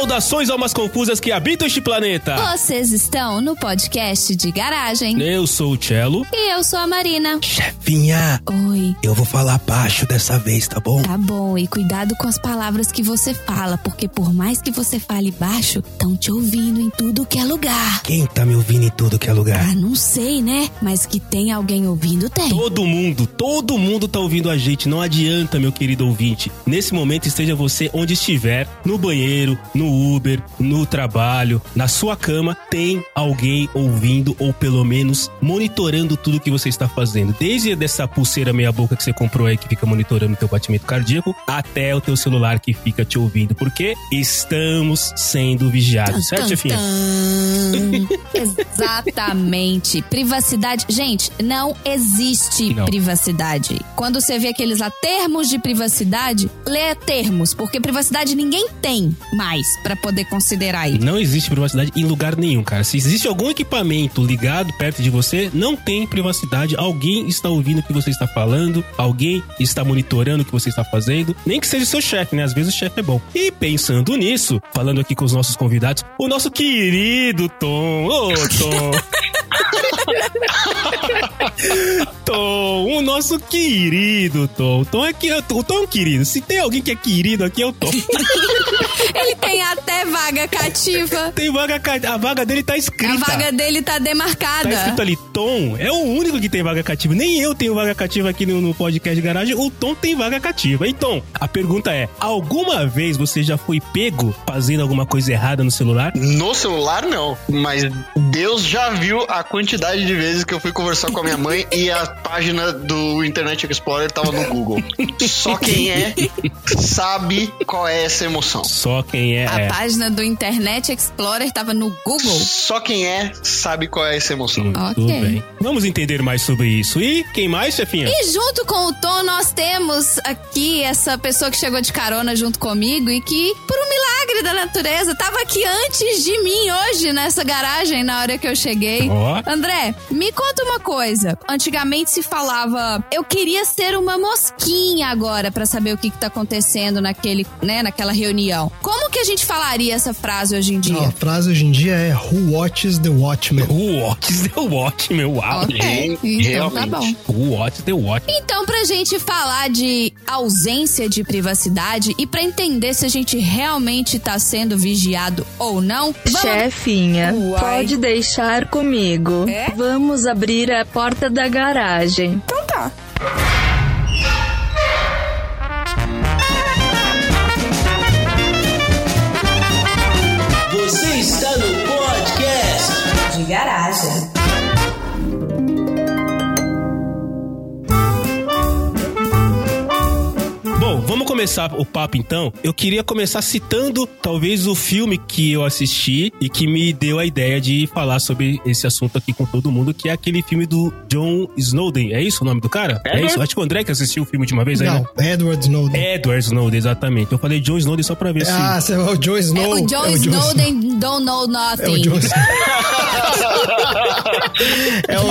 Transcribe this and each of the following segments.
Saudações almas confusas que habitam este planeta. Vocês estão no podcast de garagem. Eu sou o Cello. E eu sou a Marina. Chefinha, Oi. eu vou falar baixo dessa vez, tá bom? Tá bom, e cuidado com as palavras que você fala, porque por mais que você fale baixo, estão te ouvindo em tudo que é lugar. Quem tá me ouvindo em tudo que é lugar? Ah, não sei, né? Mas que tem alguém ouvindo, tem. Todo mundo, todo mundo tá ouvindo a gente. Não adianta, meu querido ouvinte. Nesse momento, esteja você onde estiver, no banheiro, no Uber, no trabalho, na sua cama, tem alguém ouvindo ou pelo menos monitorando tudo que você está fazendo. Desde dessa pulseira meia boca que você comprou aí que fica monitorando o teu batimento cardíaco, até o teu celular que fica te ouvindo, porque estamos sendo vigiados, certo, chefinha? Exatamente. Privacidade. Gente, não existe Não. privacidade. Quando você vê aqueles lá termos de privacidade, lê termos, porque privacidade ninguém tem mais pra poder considerar aí. Não existe privacidade em lugar nenhum, cara. Se existe algum equipamento ligado perto de você, não tem privacidade. Alguém está ouvindo o que você está falando, alguém está monitorando o que você está fazendo, nem que seja o seu chefe, né? Às vezes o chefe é bom. E pensando nisso, falando aqui com os nossos convidados, o nosso querido Tom. Ô, Tom. Tom, o nosso querido Tom. Tom é, que, o Tom é um querido. Se tem alguém que é querido aqui, é o Tom. Ele tem até vaga cativa. tem vaga, ca- a vaga dele tá escrita. A vaga dele tá demarcada. Tá escrito ali, Tom é o único que tem vaga cativa. Nem eu tenho vaga cativa aqui no, no podcast de garagem. O Tom tem vaga cativa. Então, a pergunta é: alguma vez você já foi pego fazendo alguma coisa errada no celular? No celular, não. Mas Deus já viu a quantidade de vezes que eu fui conversar com a minha mãe e a página do Internet Explorer tava no Google. Só quem é sabe qual é essa emoção. Só quem é. A é. página do Internet Explorer tava no Google. Só quem é sabe qual é essa emoção. Muito Ok. bem. Vamos entender mais sobre isso. E quem mais, chefinha? E junto com o Tom, nós temos aqui essa pessoa que chegou de carona junto comigo e que, por um da natureza, tava aqui antes de mim hoje nessa garagem na hora que eu cheguei. Ó. André, me conta uma coisa. Antigamente se falava, eu queria ser uma mosquinha agora pra saber o que, que tá acontecendo naquele, né, naquela reunião. Como que a gente falaria essa frase hoje em dia? Não, a frase hoje em dia é Who watches the Watchmen? O Watch the Watch, meu uau. Ok, Gente, então tá realmente. bom. O Watch the Watch. Então, pra gente falar de ausência de privacidade e pra entender se a gente realmente tá sendo vigiado ou não, vamos... Chefinha, Uai. pode deixar comigo. É? Vamos abrir a porta da garagem. Então tá. Você está no podcast de garagem. Vamos começar o papo então. Eu queria começar citando talvez o filme que eu assisti e que me deu a ideia de falar sobre esse assunto aqui com todo mundo, que é aquele filme do John Snowden. É isso o nome do cara? É, isso? Acho que o André que assistiu o filme de uma vez aí, Não, né? Edward Snowden. Edward Snowden, exatamente. Eu falei John Snowden só pra ver se. Ah, você é o Joe Snow. É, o John é Snowden don't know É o nothing. Joe É o,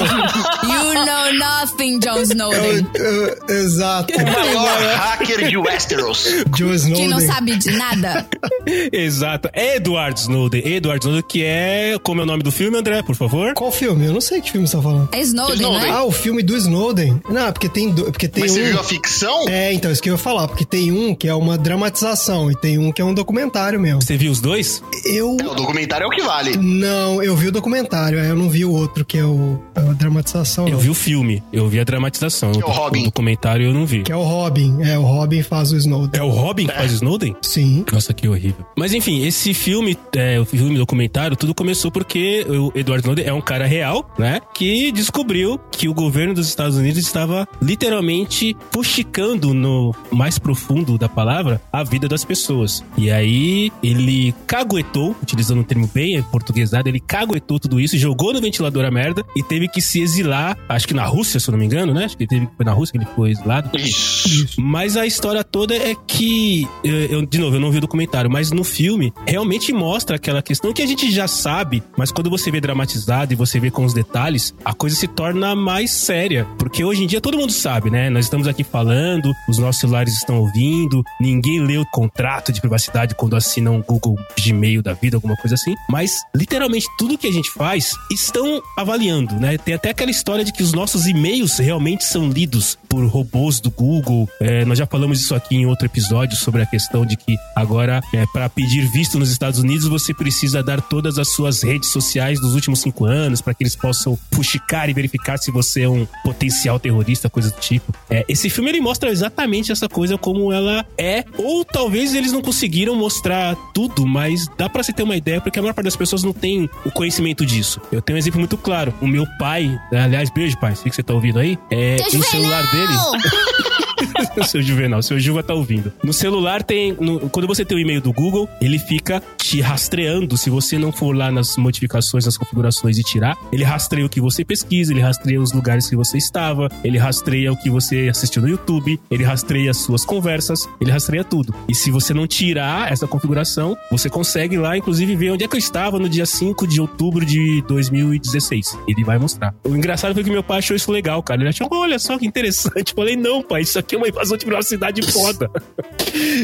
You know nothing, John é Snowden. é o- exato. O maior hacker de Westeros. Joe Que não sabe de nada. Exato. Edward Snowden. Edward Snowden, que é. Como é o nome do filme, André, por favor? Qual filme? Eu não sei que filme você tá falando. É Snowden, Snowden. né? Ah, o filme do Snowden. Não, porque tem, do, porque tem Mas você um... viu a ficção? É, então, isso que eu ia falar. Porque tem um que é uma dramatização e tem um que é um documentário mesmo. Você viu os dois? Eu... É, o documentário é o que vale. Não, eu vi o documentário, é, eu não vi o outro, que é o, a dramatização. Eu não. vi o filme, eu vi a dramatização. Que é o Robin. documentário eu não vi. Que é o Robin. É, o Robin faz o Snowden. É o Robin que faz Snowden? Sim. Nossa, que horrível. Mas enfim, esse filme, é, o filme documentário, tudo começou porque o Edward Snowden é um cara real, né? Que descobriu que o governo dos Estados Unidos estava literalmente fuxicando no mais profundo da palavra a vida das pessoas. E aí ele caguetou, utilizando um termo bem portuguesado, ele caguetou tudo isso, jogou no ventilador a merda e teve que se exilar, acho que na Rússia, se eu não me engano, né? Acho que teve, foi na Rússia que ele foi exilado. Isso. Mas a história toda é que, eu, de novo, eu não vi o documentário, mas no filme realmente mostra aquela questão que a gente já sabe, mas quando você vê dramatizado e você vê com os detalhes, a coisa se torna mais séria. Porque hoje em dia todo mundo sabe, né? Nós estamos aqui falando, os nossos celulares estão ouvindo, ninguém lê o contrato de privacidade quando assina um Google Gmail da vida, alguma coisa assim. Mas literalmente tudo que a gente faz estão avaliando, né? Tem até aquela história de que os nossos e-mails realmente são lidos por robôs do Google. É, nós já falamos isso aqui em outro episódio sobre a questão de que agora, é, para pedir visto nos Estados Unidos, você precisa dar todas as suas redes sociais dos últimos cinco anos para que eles possam fuxicar e verificar se você é um potencial terrorista, coisa do tipo. É, esse filme ele mostra exatamente essa coisa como ela é, ou talvez eles não conseguiram mostrar tudo, mas dá pra se ter uma ideia, porque a maior parte das pessoas não tem o conhecimento disso. Eu tenho um exemplo muito claro. O meu pai, aliás, beijo, pai, sei que você tá ouvindo aí, é, no celular dele. seu Juvenal, seu Ju vai estar ouvindo. No celular tem. no- quando você tem o e-mail do Google, ele fica te rastreando. Se você não for lá nas modificações, nas configurações e tirar, ele rastreia o que você pesquisa, ele rastreia os lugares que você estava, ele rastreia o que você assistiu no YouTube, ele rastreia as suas conversas, ele rastreia tudo. E se você não tirar essa configuração, você consegue lá, inclusive, ver onde é que eu estava no dia 5 de outubro de 2016. Ele vai mostrar. O engraçado foi que meu pai achou isso legal, cara. Ele achou, olha só que interessante. Eu falei, não, pai, isso aqui é uma invasão de privacidade foda.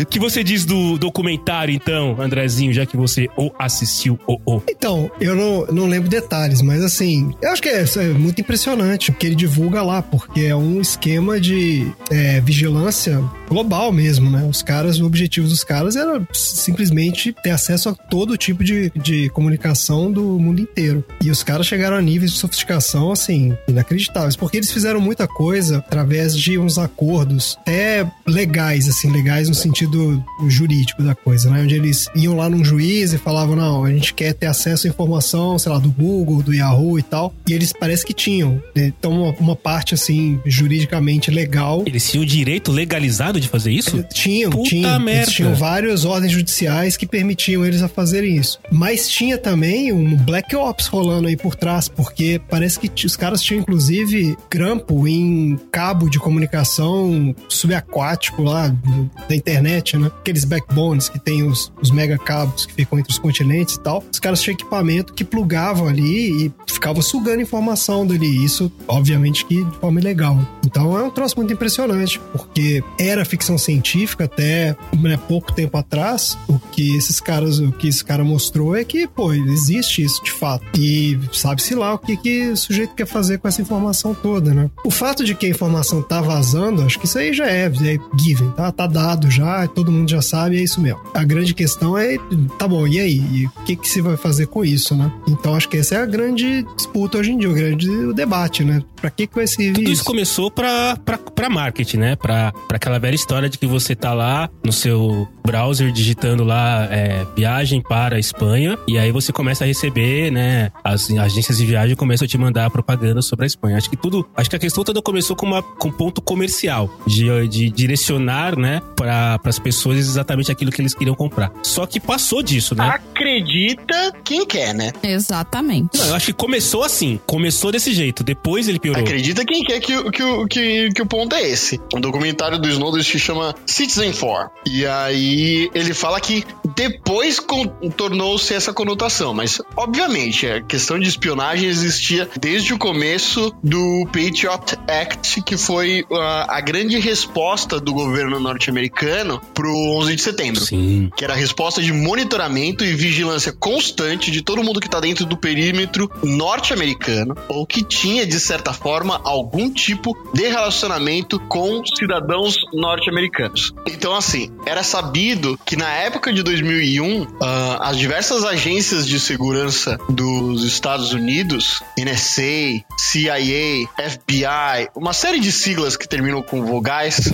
O que você diz do documentário, então, Andrezinho, já que você ou assistiu ou ou. Então, eu não, não lembro detalhes, mas assim, eu acho que é, é muito impressionante o que ele divulga lá, porque é um esquema de é, vigilância global mesmo, né? Os caras, o objetivo dos caras era simplesmente ter acesso a todo tipo de, de comunicação do mundo inteiro. E os caras chegaram a níveis de sofisticação, assim, inacreditáveis, porque eles fizeram muita coisa através de uns acordos até legais, assim, legais no sentido jurídico da coisa, né? Onde eles iam lá num juiz e falavam, não, a gente quer ter acesso à informação, sei lá, do Google, do Yahoo e tal. E eles parece que tinham. né? Então, uma, uma parte, assim, juridicamente legal. Eles tinham o direito legalizado de fazer isso? Tinham, Puta tinham. merda. Eles tinham várias ordens judiciais que permitiam eles a fazerem isso. Mas tinha também um Black Ops rolando aí por trás, porque parece que os caras tinham, inclusive, grampo em cabo de comunicação subaquático lá da internet, né? Aqueles backbones que tem os, os mega cabos que ficam entre os continentes e tal. Os caras tinham equipamento que plugavam ali e ficava sugando informação dali. Isso, obviamente, que de forma ilegal. Então é um troço muito impressionante, porque era ficção científica até né, pouco tempo atrás. O que esses caras, o que esse cara mostrou é que, pô, existe isso de fato. E sabe-se lá o que, que o sujeito quer fazer com essa informação toda, né? O fato de que a informação tá vazando, acho que isso aí já é, é given, tá? Tá dado já, todo mundo já sabe, é isso mesmo. A grande questão é, tá bom, e aí? E o que, que se vai fazer com isso, né? Então acho que essa é a grande disputa hoje em dia, o grande debate, né? Pra que, que vai servir Tudo isso isso? começou pra, pra, pra marketing, né? Pra, pra aquela velha história de que você tá lá no seu browser digitando lá é, viagem para a Espanha e aí você começa a receber, né? As agências de viagem começam a te mandar propaganda sobre a Espanha. Acho que tudo, acho que a questão toda começou com, uma, com um ponto comercial de, de direcionar, né? Para as pessoas exatamente aquilo que eles queriam comprar. Só que passou disso, né? Acredita quem quer, né? Exatamente. Não, eu acho que começou assim, começou desse jeito, depois ele piorou. Acredita quem quer que, o- que, o- que, que o ponto é esse. O documentário do Snowden se chama Citizen 4. E aí ele fala que depois tornou-se essa conotação. Mas, obviamente, a questão de espionagem existia desde o começo do Patriot Act, que foi a, a grande resposta do governo norte-americano pro 11 de setembro Sim. que era a resposta de monitoramento e vigilância constante de todo mundo que tá dentro do perímetro norte-americano ou que tinha, de certa forma, algum tipo de relacionamento com cidadãos norte-americanos. Então, assim, era sabido que na época de 2001, ah, as diversas agências de segurança dos Estados Unidos, NSA, CIA, FBI, uma série de siglas que terminam com vogais,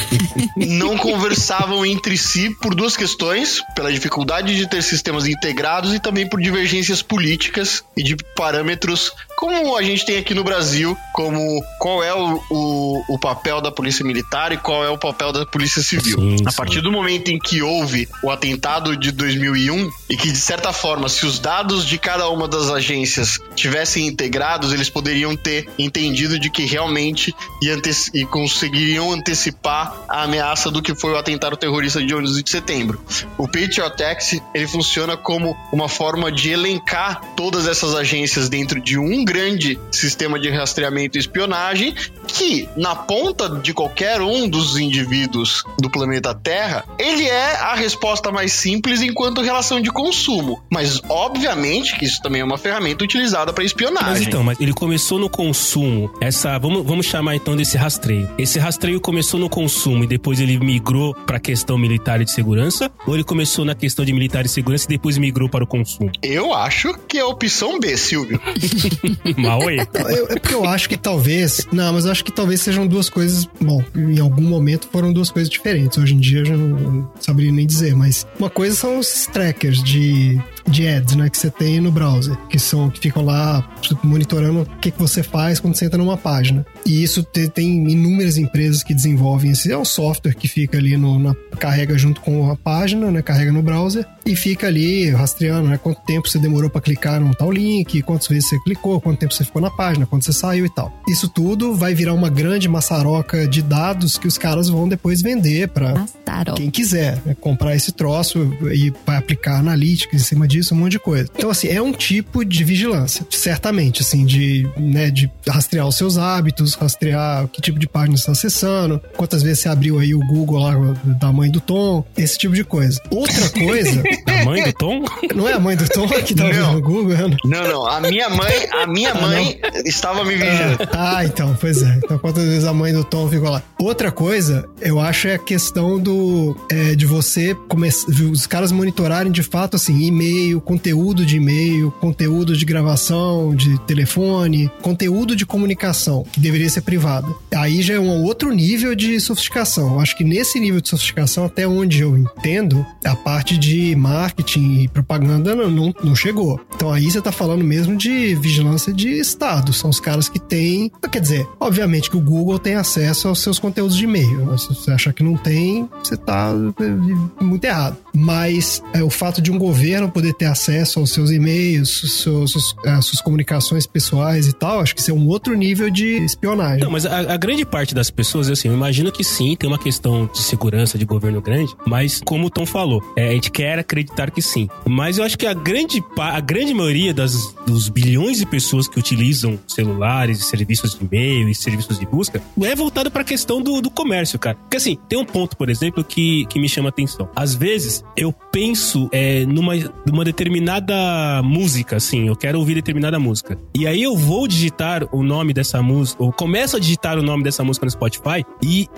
não conversavam entre si por duas questões: pela dificuldade de ter sistemas integrados e também por divergências políticas e de parâmetros como a gente tem aqui no Brasil, como qual é o, o, o papel da polícia militar e qual é o papel da polícia civil. Sim, a sim. partir do momento em que houve o atentado de 2001 e que, de certa forma, se os dados de cada uma das agências tivessem integrados, eles poderiam ter entendido de que realmente ia ante- e conseguiriam antecipar a ameaça do que foi o atentado terrorista de 11 de setembro. O Patriot Act, ele funciona como uma forma de elencar todas essas agências dentro de um grande sistema de rastreamento e espionagem que, na ponta de qualquer um dos indivíduos do planeta Terra, ele é a resposta mais simples enquanto relação de consumo. Mas, obviamente, que isso também é uma ferramenta utilizada para Mas espionagem. então, mas ele começou no consumo. Essa, vamos, vamos chamar então desse rastreio. Esse rastreio começou no consumo e depois ele migrou para a questão militar e de segurança? Ou ele começou na questão de militar e segurança e depois migrou para o consumo? Eu acho que é a opção B, Silvio. Maui. Eu- é porque eu acho que talvez. Não, mas eu acho que talvez sejam duas coisas. Bom, em algum momento foram duas coisas diferentes. Hoje em dia eu já não, não saberia nem dizer, mas uma coisa são os trackers de, de ads, né? Que você tem no browser, que são que ficam lá tipo, monitorando o que, que você faz quando você entra numa página. E isso te- tem inúmeras empresas que desenvolvem esse. É um software que fica ali no, na, carrega junto com a página, né? Carrega no browser e fica ali rastreando, né? Quanto tempo você demorou para clicar num tal link, quantas vezes você clicou, quanto tempo você ficou na página, quando você saiu e tal. Isso tudo vai virar uma grande maçaroca de dados que os caras vão depois vender para quem quiser né, comprar esse troço e vai aplicar analítica em cima disso, um monte de coisa. Então, assim, é um tipo de vigilância, certamente, assim, de, né, de rastrear os seus hábitos, rastrear que tipo de página você está acessando, quantas vezes você abriu aí o Google lá da mãe do Tom, esse tipo de coisa. Outra coisa, A mãe do Tom? não é a mãe do Tom que tá Não. no Google, né? Não, não. A minha mãe, a minha mãe estava me vigiando. Ah, então, pois é. Então, quantas vezes a mãe do Tom ficou lá? Outra coisa, eu acho é a questão do é, de você começar, os caras monitorarem de fato assim, e-mail, conteúdo de e-mail, conteúdo de gravação, de telefone, conteúdo de comunicação que deveria ser privado. Aí já é um outro nível de sofisticação. Acho que nesse nível de sofisticação, até onde eu entendo, a parte de marketing e propaganda não, não, não chegou. Então aí você tá falando mesmo de vigilância de Estado. São os caras que têm. Quer dizer, obviamente que o Google tem acesso aos seus conteúdos de e-mail. Se você achar que não tem, você tá é, muito errado. Mas é, o fato de um governo poder ter acesso aos seus e-mails, seus, os- as suas comunicações pessoais e tal, acho que isso é um outro nível de espionagem. Não, mas a, a grande parte das pessoas, assim, eu imagino que sim, tem uma questão de segurança de governo grande, mas como o Tom falou, é, a gente quer acreditar que sim. Mas eu acho que a grande, a grande maioria das, dos bilhões de pessoas que utilizam celulares e serviços de e-mail e serviços de busca é voltado para a questão do, do comércio, cara. Porque assim, tem um ponto, por exemplo, que, que me chama a atenção. Às vezes, eu penso é, numa, numa determinada música, assim, eu quero ouvir determinada música. E aí eu vou digitar o nome dessa música, ou começo a digitar o nome dessa música no Spotify, e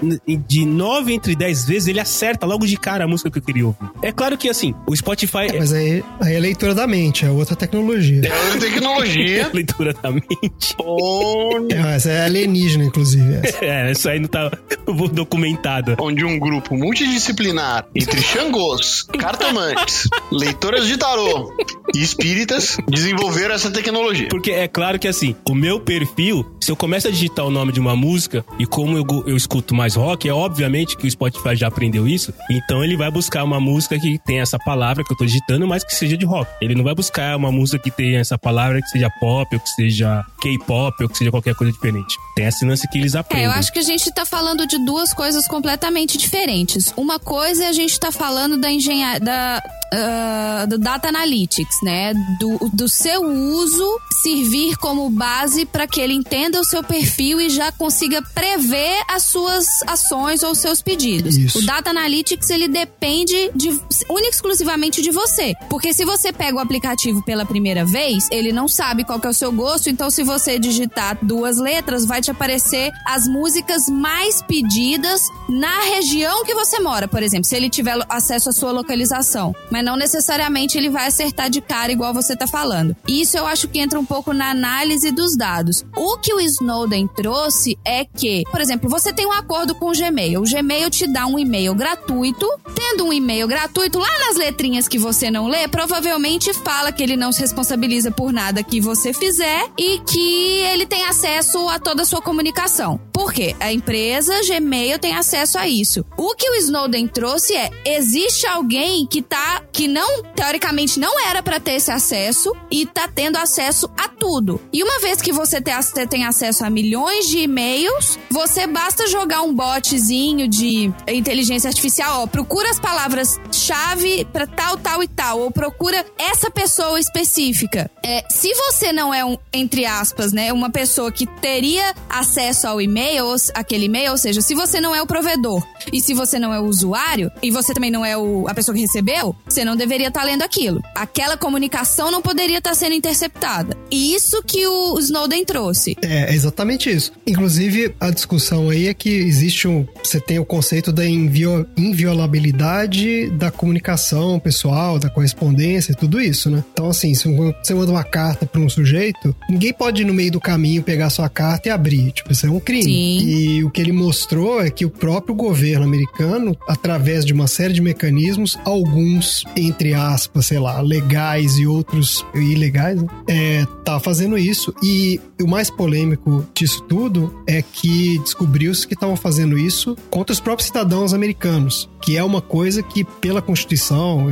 de 9 entre 10 vezes ele acerta logo de cara a música que eu queria ouvir. É claro que assim, o Spotify é Mas aí, aí é leitura da mente, é outra tecnologia. É uma tecnologia leitura da mente. onde, É, essa é alienígena, inclusive. essa. É, isso aí não tá documentada. onde um grupo multidisciplinar entre xangôs, cartomantes, leitoras de tarô e espíritas desenvolveram essa tecnologia. Porque é claro que assim, o meu perfil, se eu começo a digitar o nome de uma música, e como eu, eu escuto mais rock, é obviamente que o Spotify já aprendeu isso, então ele vai buscar uma música que tem essa palavra que eu tô digitando, mas que seja de rock. Ele não vai buscar uma música que tenha essa palavra que seja pop, ou que seja K-pop, ou que seja qualquer coisa diferente. Tem esse lance que eles aprendem. É, eu acho que a gente tá falando de duas coisas completamente diferentes. Uma coisa é a gente tá falando da engenharia. Da, ah, do Data Analytics, né? Do, do seu uso servir como base para que ele entenda o seu perfil e já consiga prever as suas ações ou os seus pedidos. Isso. O Data Analytics ele depende de única exclusivamente de você, porque se você pega o aplicativo pela primeira vez, ele não sabe qual que é o seu gosto, então se você digitar duas letras, vai te aparecer as músicas mais pedidas na região que você mora, por exemplo, se ele tiver acesso à sua localização. Mas Mas não necessariamente ele vai acertar de cara igual você tá falando. Isso eu acho que entra um pouco na análise dos dados. O que o Snowden trouxe é que, por exemplo, você tem um acordo com o Gmail. O Gmail te dá um e-mail gratuito. Tendo um e-mail gratuito, lá nas letrinhas que você não lê, provavelmente fala que ele não se responsabiliza por nada que você fizer e que ele tem acesso a toda a sua comunicação. Por quê? A empresa Gmail tem acesso a isso. O que o Snowden trouxe é: existe alguém que tá que não teoricamente não era para ter esse acesso e tá tendo acesso a tudo. E uma vez que você tem, ac- tem acesso a milhões de e-mails, você basta jogar um botzinho de inteligência artificial, ó, procura as palavras-chave para tal, tal e tal, ou procura essa pessoa específica. É, se você não é um, entre aspas, né, uma pessoa que teria acesso ao e-mail, aquele e-mail, ou seja, se você não é o provedor e se você não é o usuário e você também não é o, a pessoa que recebeu, você não deveria estar lendo aquilo. Aquela comunicação não poderia estar sendo interceptada. E isso que o Snowden trouxe. É, é exatamente isso. Inclusive, a discussão aí é que existe um. Você tem o conceito da invio- inviolabilidade da comunicação pessoal, da correspondência, tudo isso, né? Então, assim, se você manda uma carta para um sujeito, ninguém pode ir no meio do caminho pegar sua carta e abrir. Tipo, isso é um crime. Sim. E o que ele mostrou é que o próprio governo americano, através de uma série de mecanismos, alguns, entre aspas, sei lá, legais e outros ilegais, né? é, tá fazendo isso. E o mais polêmico disso tudo é que descobriu-se que estavam fazendo isso contra os próprios cidadãos americanos, que é uma coisa que, pela Constituição,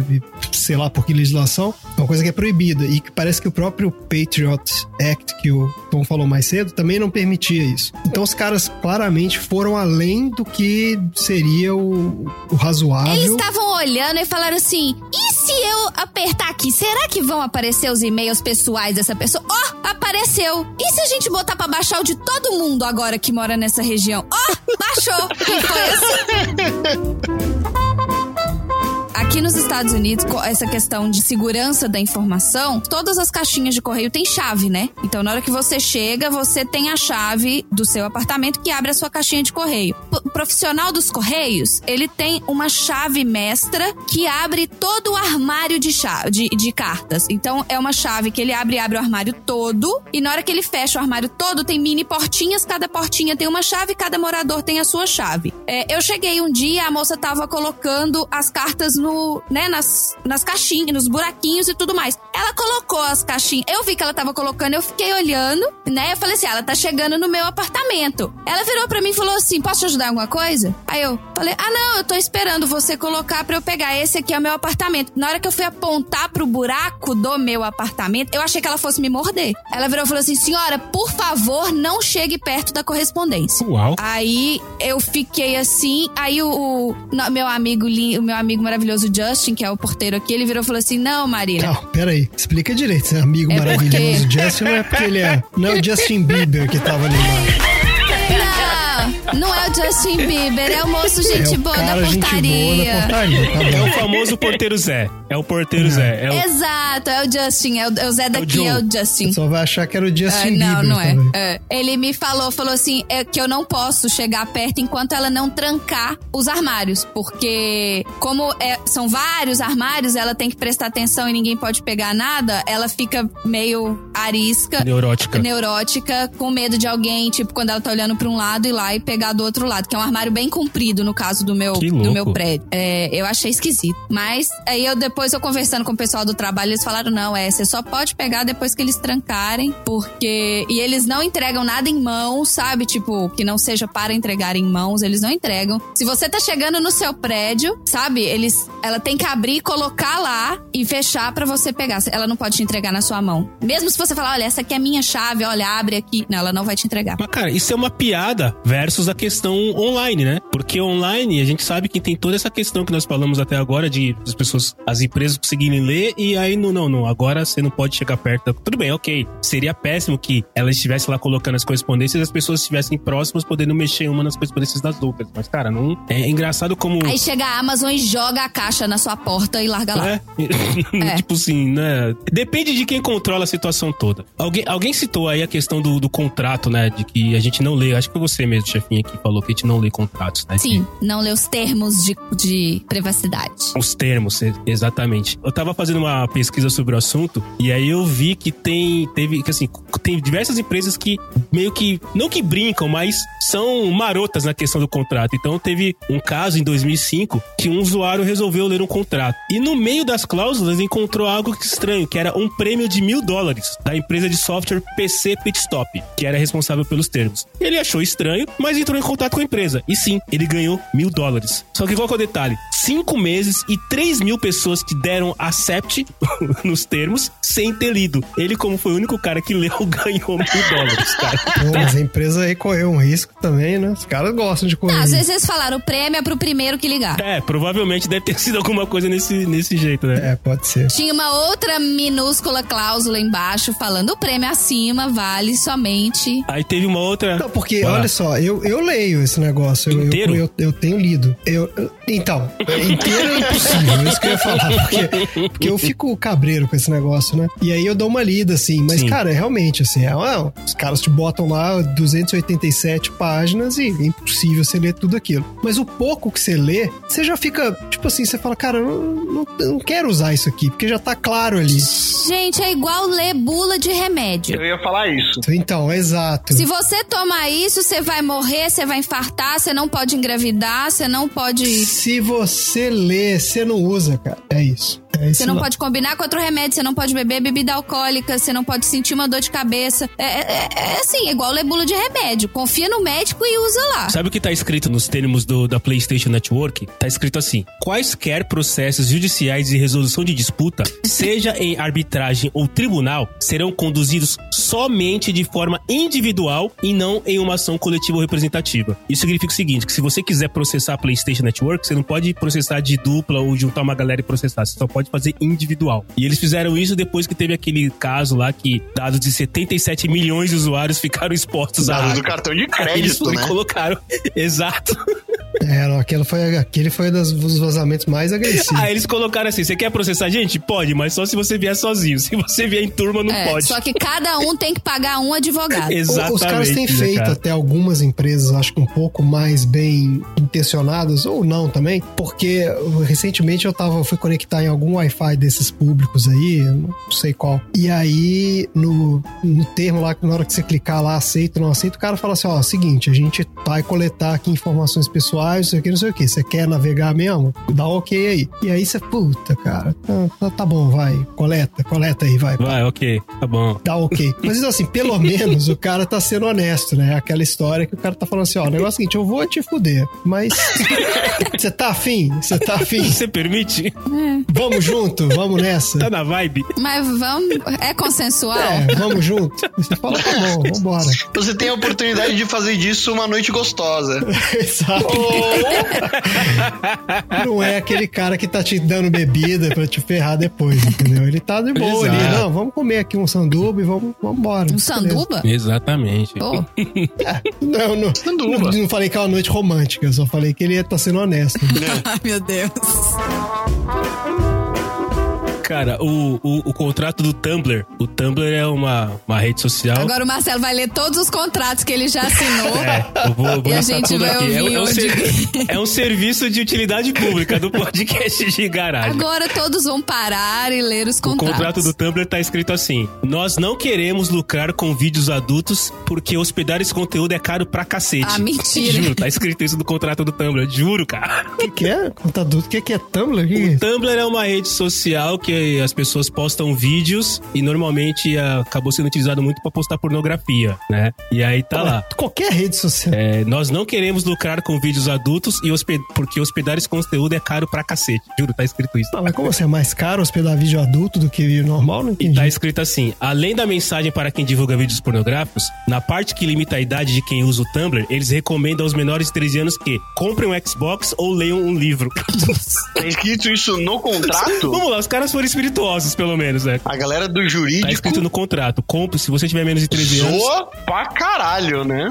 sei lá por que legislação, é uma coisa que é proibida. E que parece que o próprio Patriot Act, que o Tom falou mais cedo, também não permitia isso. Então os caras claramente foram além do que seria o, o razoável. Eles estavam olhando e falaram assim: se eu apertar aqui, será que vão aparecer os e-mails pessoais dessa pessoa? Ó, apareceu! E se a gente botar pra baixar o de todo mundo agora que mora nessa região? Ó, baixou! E foi assim. Aqui nos Estados Unidos, essa questão de segurança da informação, todas as caixinhas de correio têm chave, né? Então, na hora que você chega, você tem a chave do seu apartamento que abre a sua caixinha de correio. O profissional dos correios, ele tem uma chave mestra que abre todo o armário de, chave, de, de cartas. Então, é uma chave que ele abre e abre o armário todo. E na hora que ele fecha o armário todo, tem mini portinhas. Cada portinha tem uma chave, cada morador tem a sua chave. É, eu cheguei um dia, a moça tava colocando as cartas no, né, nas, nas caixinhas, nos buraquinhos e tudo mais. Ela colocou as caixinhas. Eu vi que ela tava colocando, eu fiquei olhando, né? Eu falei assim: "Ah, ela tá chegando no meu apartamento. Ela virou pra mim e falou assim: posso te ajudar em alguma coisa? Aí eu falei: ah, não, eu tô esperando você colocar pra eu pegar. Esse aqui é o meu apartamento. Na hora que eu fui apontar pro buraco do meu apartamento, eu achei que ela fosse me morder. Ela virou e falou assim: senhora, por favor, não chegue perto da correspondência. Uau. Aí eu fiquei assim, aí o, o no- meu amigo o meu amigo maravilhoso Justin, que é o porteiro aqui, ele virou e falou assim: "Não, Marília, Não, peraí. Explica direito. Esse amigo É maravilhoso porque- Justin não é porque ele é. Não é o Justin Bieber que tava ali embaixo. Não, é o Justin Bieber, é o moço gente é o boa cara da gente boa portaria." da portaria. Tá É o famoso porteiro Zé. É o porteiro Zé. É o... Exato, é o Justin, é o, é o Zé daqui, é o. Justin. Só vai achar que era o É, Justin não, Bieber. não é. É. Ele me falou, falou assim, é, que eu não posso chegar perto enquanto ela não trancar os armários, porque como é- são vários armários, ela tem que prestar atenção e ninguém pode pegar nada, ela fica meio arisca. Neurótica. Neurótica, com medo de alguém, tipo, quando ela tá olhando pra um lado ir lá e pegar do outro lado, que é um armário bem comprido, no caso do meu, do meu prédio. É, eu achei esquisito. Mas aí eu depois eu conversando com o pessoal do trabalho, eles falaram: não, é, você só pode pegar depois que eles trancarem, porque. E eles não entregam nada em mãos, sabe? Tipo, que não seja para entregar em mãos, eles não entregam. Se você tá chegando no seu prédio, sabe? Eles. Ela tem que abrir, colocar lá e fechar pra você pegar. Ela não pode te entregar na sua mão. Mesmo se você falar, olha, essa aqui é a minha chave, olha, abre aqui. Não, ela não vai te entregar. Mas, cara, isso é uma piada versus a questão online, né? Porque online a gente sabe que tem toda essa questão que nós falamos até agora de as pessoas, as empresas conseguirem ler e aí não, não, não. Agora você não pode chegar perto. da- Tudo bem, ok. Seria péssimo que ela estivesse lá colocando as correspondências e as pessoas estivessem próximas, podendo mexer uma nas correspondências das outras. Mas, cara, não. É engraçado como. Aí chega a Amazon e joga a caixa na sua porta e larga lá. É. É. tipo assim, né? Depende de quem controla a situação toda. Alguém, alguém citou aí a questão do, do contrato, né? De que a gente não lê. Acho que foi você mesmo, chefinha, Que falou que a gente não lê contratos, né? Sim, não lê os termos de, de privacidade. Os termos, exatamente. Eu tava fazendo uma pesquisa sobre o assunto e aí eu vi que tem, teve, que assim, tem diversas empresas que meio que, não que brincam, mas são marotas na questão do contrato. Então teve um caso em 2005 que um usuário resolveu ler um contrato. E no meio das cláusulas encontrou algo estranho, que era um prêmio de mil dólares da empresa de software PC Pitstop, que era responsável pelos termos. Ele achou estranho, mas entrou em contato com a empresa. E sim, ele ganhou mil dólares. Só que qual que é o detalhe? Cinco meses e três mil pessoas que deram accept nos termos sem ter lido. Ele, como foi o único cara que leu, ganhou mil dólares, cara. Pô, mas a empresa aí correu um risco também, né? Os caras gostam de correr. Ah, às risco. vezes eles falaram, o prêmio é pro primeiro que ligar. É, provavelmente deve ter sido alguma coisa nesse, nesse jeito, né? É, pode ser. Tinha uma outra minúscula cláusula embaixo falando o prêmio acima vale somente. Aí teve uma outra. Não, porque, olha só, eu, eu leio esse negócio. Eu, Inteiro? Eu, eu, eu tenho lido. Eu, então, inteiro é impossível, é isso que eu ia falar. Porque, porque eu fico cabreiro com esse negócio, né? E aí eu dou uma lida, assim. Mas, Sim. cara, é realmente, assim, é, ah, os caras te botam lá 287 páginas e é impossível você ler tudo aquilo. Mas o pouco que você lê, você já fica, tipo assim, você fala, cara, eu não, não, eu não quero usar isso aqui, porque já tá claro ali. Gente, é igual ler bula de remédio. Eu ia falar isso. Então, exato. Se você tomar isso, você vai morrer, você vai infartar, você não pode engravidar, você não pode. Se você lê, você não usa, cara. É isso. É Você não lá. pode combinar com outro remédio, você não pode beber bebida alcoólica, você não pode sentir uma dor de cabeça. É, é- é assim, é igual ler bula de remédio. Confia no médico e usa lá. Sabe o que tá escrito nos termos do, da PlayStation Network? Tá escrito assim: quaisquer processos judiciais de resolução de disputa, seja em arbitragem ou tribunal, serão conduzidos somente de forma individual e não em uma ação coletiva ou representativa. Isso significa o seguinte: que se você quiser processar a PlayStation Network, você não pode processar de dupla ou juntar uma galera e processar, você só pode fazer individual. E eles fizeram isso depois que teve aquele caso lá que dados de 77 milhões de usuários ficaram expostos a Dados do cartão de Aí eles crédito, né? colocaram. Exato. É, aquele foi, aquele foi das- dos vazamentos mais agressivos. Aí eles colocaram assim: você quer processar a gente? Pode, mas só se você vier sozinho. Se você vier em turma, não É, pode. Só que cada um tem que pagar um advogado. Exatamente. Os caras têm né, feito cara? até algumas empresas, acho que um pouco mais bem intencionadas, ou não também, porque recentemente eu tava, fui conectar em algum Wi-Fi desses públicos aí, não sei qual. E aí, no, no termo lá, na hora que você clicar lá, aceito ou não aceito, o cara fala assim: ó, seguinte, a gente vai coletar aqui informações pessoais, não sei o que, não sei o que. Você quer navegar mesmo? Dá um ok aí. E aí você, puta, cara, tá, tá- bom, vai, coleta, coleta aí, vai. Vai, ok, tá bom. Tá ok. Mas então, assim, pelo menos o cara tá sendo honesto, né? Aquela história que o cara tá falando assim: ó, o negócio é o seguinte, eu vou te fuder, mas. Você tá afim? Você tá afim? Você permite? Vamos junto? Vamos nessa? Tá na vibe? Mas vamos. É consensual? É, vamos junto? Você fala, tá bom, vambora. Você tem a oportunidade de fazer disso uma noite gostosa. Exato. Não é aquele cara que tá te dando bebida pra te ferrar depois, entendeu? Ele tá de boa ali. Exato. Não, vamos comer aqui um sanduba e vamos, vamos embora. Um Beleza. sanduba? Exatamente. Pô, Não, não, Sanduba. não, não falei que é uma noite romântica, eu só falei que ele tá sendo honesto. Ai, meu Deus. Cara, o, o, o contrato do Tumblr. O Tumblr é uma, uma rede social. Agora o Marcelo vai ler todos os contratos que ele já assinou. É, eu vou, eu vou E a gente tudo vai aqui. É, ouvir é um onde- ser- é um serviço de utilidade pública do podcast de garagem. Agora todos vão parar e ler os O contratos. contrato do Tumblr tá escrito assim: Nós não queremos lucrar com vídeos adultos porque hospedar esse conteúdo é caro pra cacete. Ah, mentira. Juro, tá escrito isso no contrato do Tumblr, juro, cara. O que, que é? Conta adulto. O que, que é Tumblr? O é? Tumblr é uma rede social que as pessoas postam vídeos e normalmente ah, acabou sendo utilizado muito pra postar pornografia, né? E aí tá lá. Qualquer rede social. É, nós não queremos lucrar com vídeos adultos e hospe- porque hospedar esse conteúdo é caro pra cacete. Juro, tá escrito isso. Ah, mas como assim? É mais caro hospedar vídeo adulto do que vídeo normal? Não E entendi. tá escrito assim: além da mensagem para quem divulga vídeos pornográficos, na parte que limita a idade de quem usa o Tumblr, eles recomendam aos menores de 13 anos que comprem um Xbox ou leiam um livro. Tem escrito isso no contrato? Vamos lá, os caras foram espirituosos, pelo menos, né? A galera do Tá jurídico escrito no contrato. Compre, se você tiver menos de 13 anos, zoa pra caralho, né?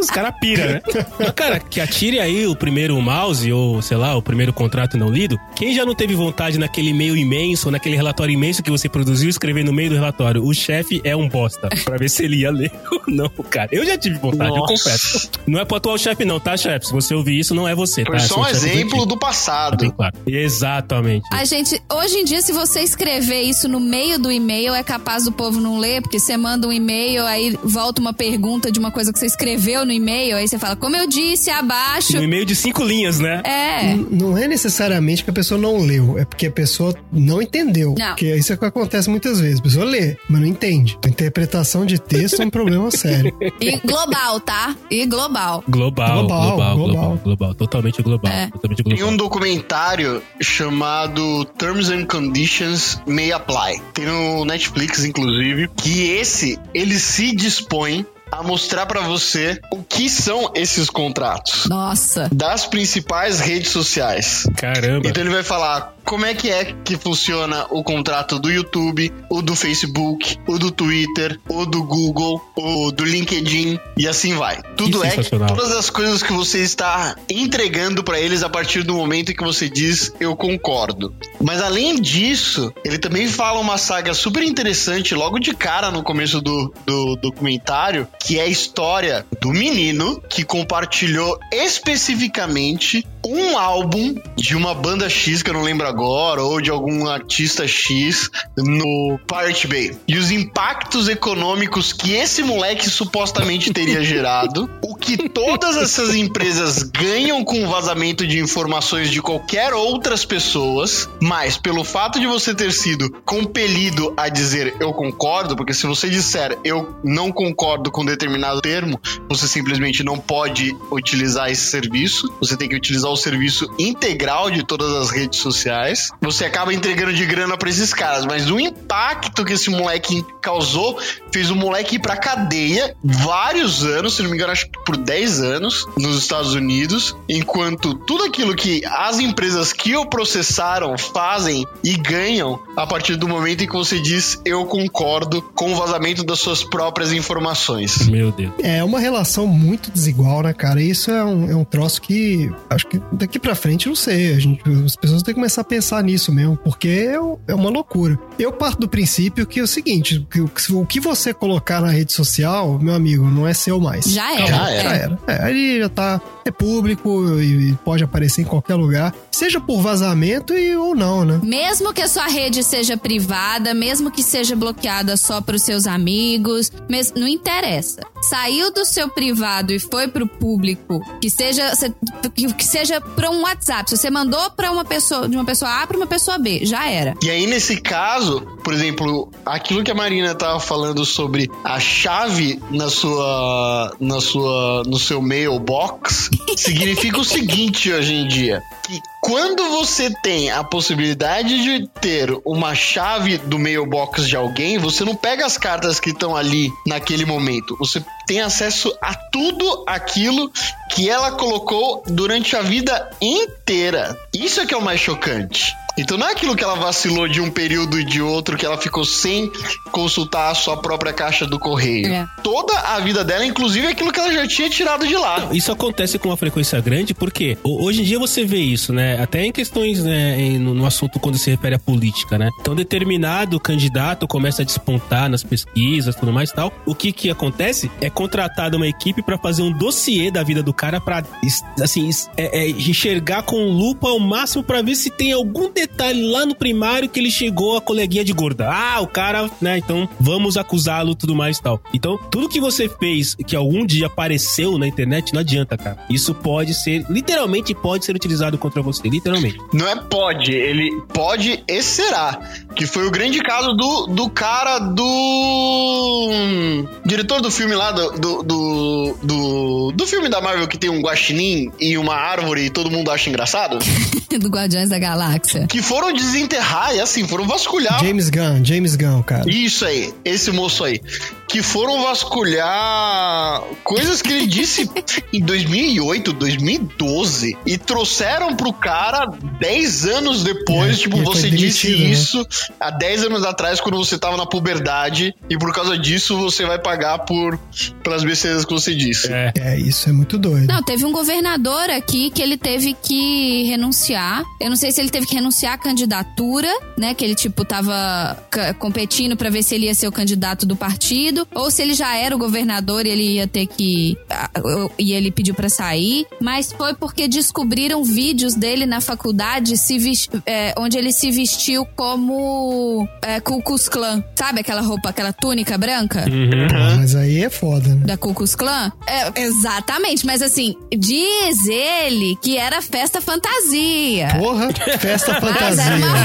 os caras pira, né? Mas, cara, que atire aí o primeiro mouse ou, sei lá, o primeiro contrato não lido. Quem já não teve vontade naquele e-mail imenso, naquele relatório imenso que você produziu, escrever no meio do relatório, o chefe é um bosta, pra ver se ele ia ler ou não, cara. Eu já tive vontade, eu Nossa. confesso. Não é pro atual chefe não, tá, chefe? Se você ouvir isso, não é você, tá? Foi só São um exemplo do Tá passado. bem claro. Exatamente. A gente, hoje em dia, se você escrever isso no meio do e-mail, é capaz do povo não ler, porque você manda um e-mail, aí volta uma pergunta de uma coisa que você escreveu no e-mail, aí você fala, como eu disse, abaixo. No e-mail de cinco linhas, né? É. N- Não é necessariamente que a pessoa não leu, é porque a pessoa não entendeu. Não. Porque isso é o que acontece muitas vezes. A pessoa lê, mas não entende. A interpretação de texto é um problema sério. E global, tá? E global. Global, Global, global, global, global. global, Totalmente global. É. Totalmente Tem global. um documentário chamado Terms and Conditions May Apply. Tem no Netflix, inclusive, que esse, ele se dispõe a mostrar pra você o que são esses contratos Nossa. das principais redes sociais. Caramba. Então ele vai falar como é que é que funciona o contrato do YouTube, o do Facebook, o do Twitter, o do Google, o do LinkedIn e assim vai. Tudo é todas as coisas que você está entregando pra eles a partir do momento em que você diz eu concordo. Mas além disso, ele também fala uma saga super interessante logo de cara no começo do, do documentário, que é a história do menino que compartilhou especificamente um álbum de uma banda X que eu não lembro agora, ou de algum artista X no Pirate Bay. E os impactos econômicos que esse moleque supostamente teria gerado, o que todas essas empresas ganham com o vazamento de informações de qualquer outras pessoas, mas pelo fato de você ter sido compelido a dizer eu concordo, porque se você disser eu não concordo com determinado termo, você simplesmente não pode utilizar esse serviço, você tem que utilizar o serviço integral de todas as redes sociais. Você acaba entregando de grana pra esses caras, mas o impacto que esse moleque causou fez o moleque ir pra cadeia vários anos, se não me engano, acho que por 10 anos nos Estados Unidos, enquanto tudo aquilo que as empresas que o processaram fazem e ganham a partir do momento em que você diz eu concordo com o vazamento das suas próprias informações. Meu Deus. É uma relação muito desigual, né, cara? Isso é um, é um troço que acho que daqui pra frente, não sei. A gente, as pessoas têm que começar a pensar nisso mesmo, porque é, é uma loucura. Eu parto do princípio que é o seguinte: que o, que o que você colocar na rede social, meu amigo, não é seu mais. Já era. Já É. era. Já era. É, ali já tá. É público e pode aparecer em qualquer lugar, seja por vazamento e, ou não, né? Mesmo que a sua rede seja privada, mesmo que seja bloqueada só para os seus amigos, não interessa. Saiu do seu privado e foi pro público, que seja se- que que seja para um WhatsApp. Se você mandou para uma pessoa de uma pessoa A para uma pessoa B, já era. E aí, nesse caso, por exemplo, aquilo que a Marina tava falando sobre a chave na sua, na sua, no seu mailbox, significa o seguinte hoje em dia. Que quando você tem a possibilidade de ter uma chave do mailbox de alguém, você não pega as cartas que estão ali naquele momento. Você tem acesso a tudo aquilo que ela colocou durante a vida inteira. Isso é que é o mais chocante. Então não é aquilo que ela vacilou de um período e de outro, que ela ficou sem consultar a sua própria caixa do correio. É. Toda a vida dela, inclusive aquilo que ela já tinha tirado de lá. Isso acontece com uma frequência grande porque ho- hoje em dia você vê isso, né? Até em questões, né, em- no, no assunto quando se refere à política, né? Então, determinado candidato começa a despontar nas pesquisas, tudo mais e tal. O que que acontece é contratada uma equipe pra fazer um dossiê da vida do cara pra, es- assim, é- é enxergar com lupa ao máximo pra ver se tem algum detalhe lá no primário que ele chegou a coleguinha de gorda. Ah, o cara, né? Então, vamos acusá-lo, tudo mais e tal. Então, tudo que você fez que algum dia apareceu na internet, não adianta, cara. Isso pode ser, literalmente pode ser utilizado contra você, literalmente. Não é pode, ele pode e será. Que foi o grande caso do, do cara do. hum, diretor do filme lá, do, do, do, do, do filme da Marvel que tem um guaxinim e uma árvore e todo mundo acha engraçado. Do Guardiões da Galáxia. Que foram desenterrar e assim, foram vasculhar. James Gunn, James Gunn, cara. Isso aí, esse moço aí. Que foram vasculhar coisas que ele disse em 2008, 2012 e trouxeram pro cara 10 anos depois. É, tipo, você disse demitido, né? isso há 10 anos atrás, quando você tava na puberdade, e por causa disso você vai pagar por pelas besteiras que você disse. É. É, isso é muito doido. Não, teve um governador aqui que ele teve que renunciar. Eu não sei se ele teve que renunciar à candidatura, né? Que ele, tipo, tava competindo pra ver se ele ia ser o candidato do partido. Ou se ele já era o governador e ele ia ter que. ah, E ele pediu pra sair. Mas foi porque descobriram vídeos dele na faculdade se ves- é, onde ele se vestiu como é, Ku Klux Klan. Sabe aquela roupa, aquela túnica branca? Pô, Mas aí é foda, né? da Ku Klux Klan? É, exatamente, mas assim, diz ele que era festa fantasia. Porra, festa fantasia.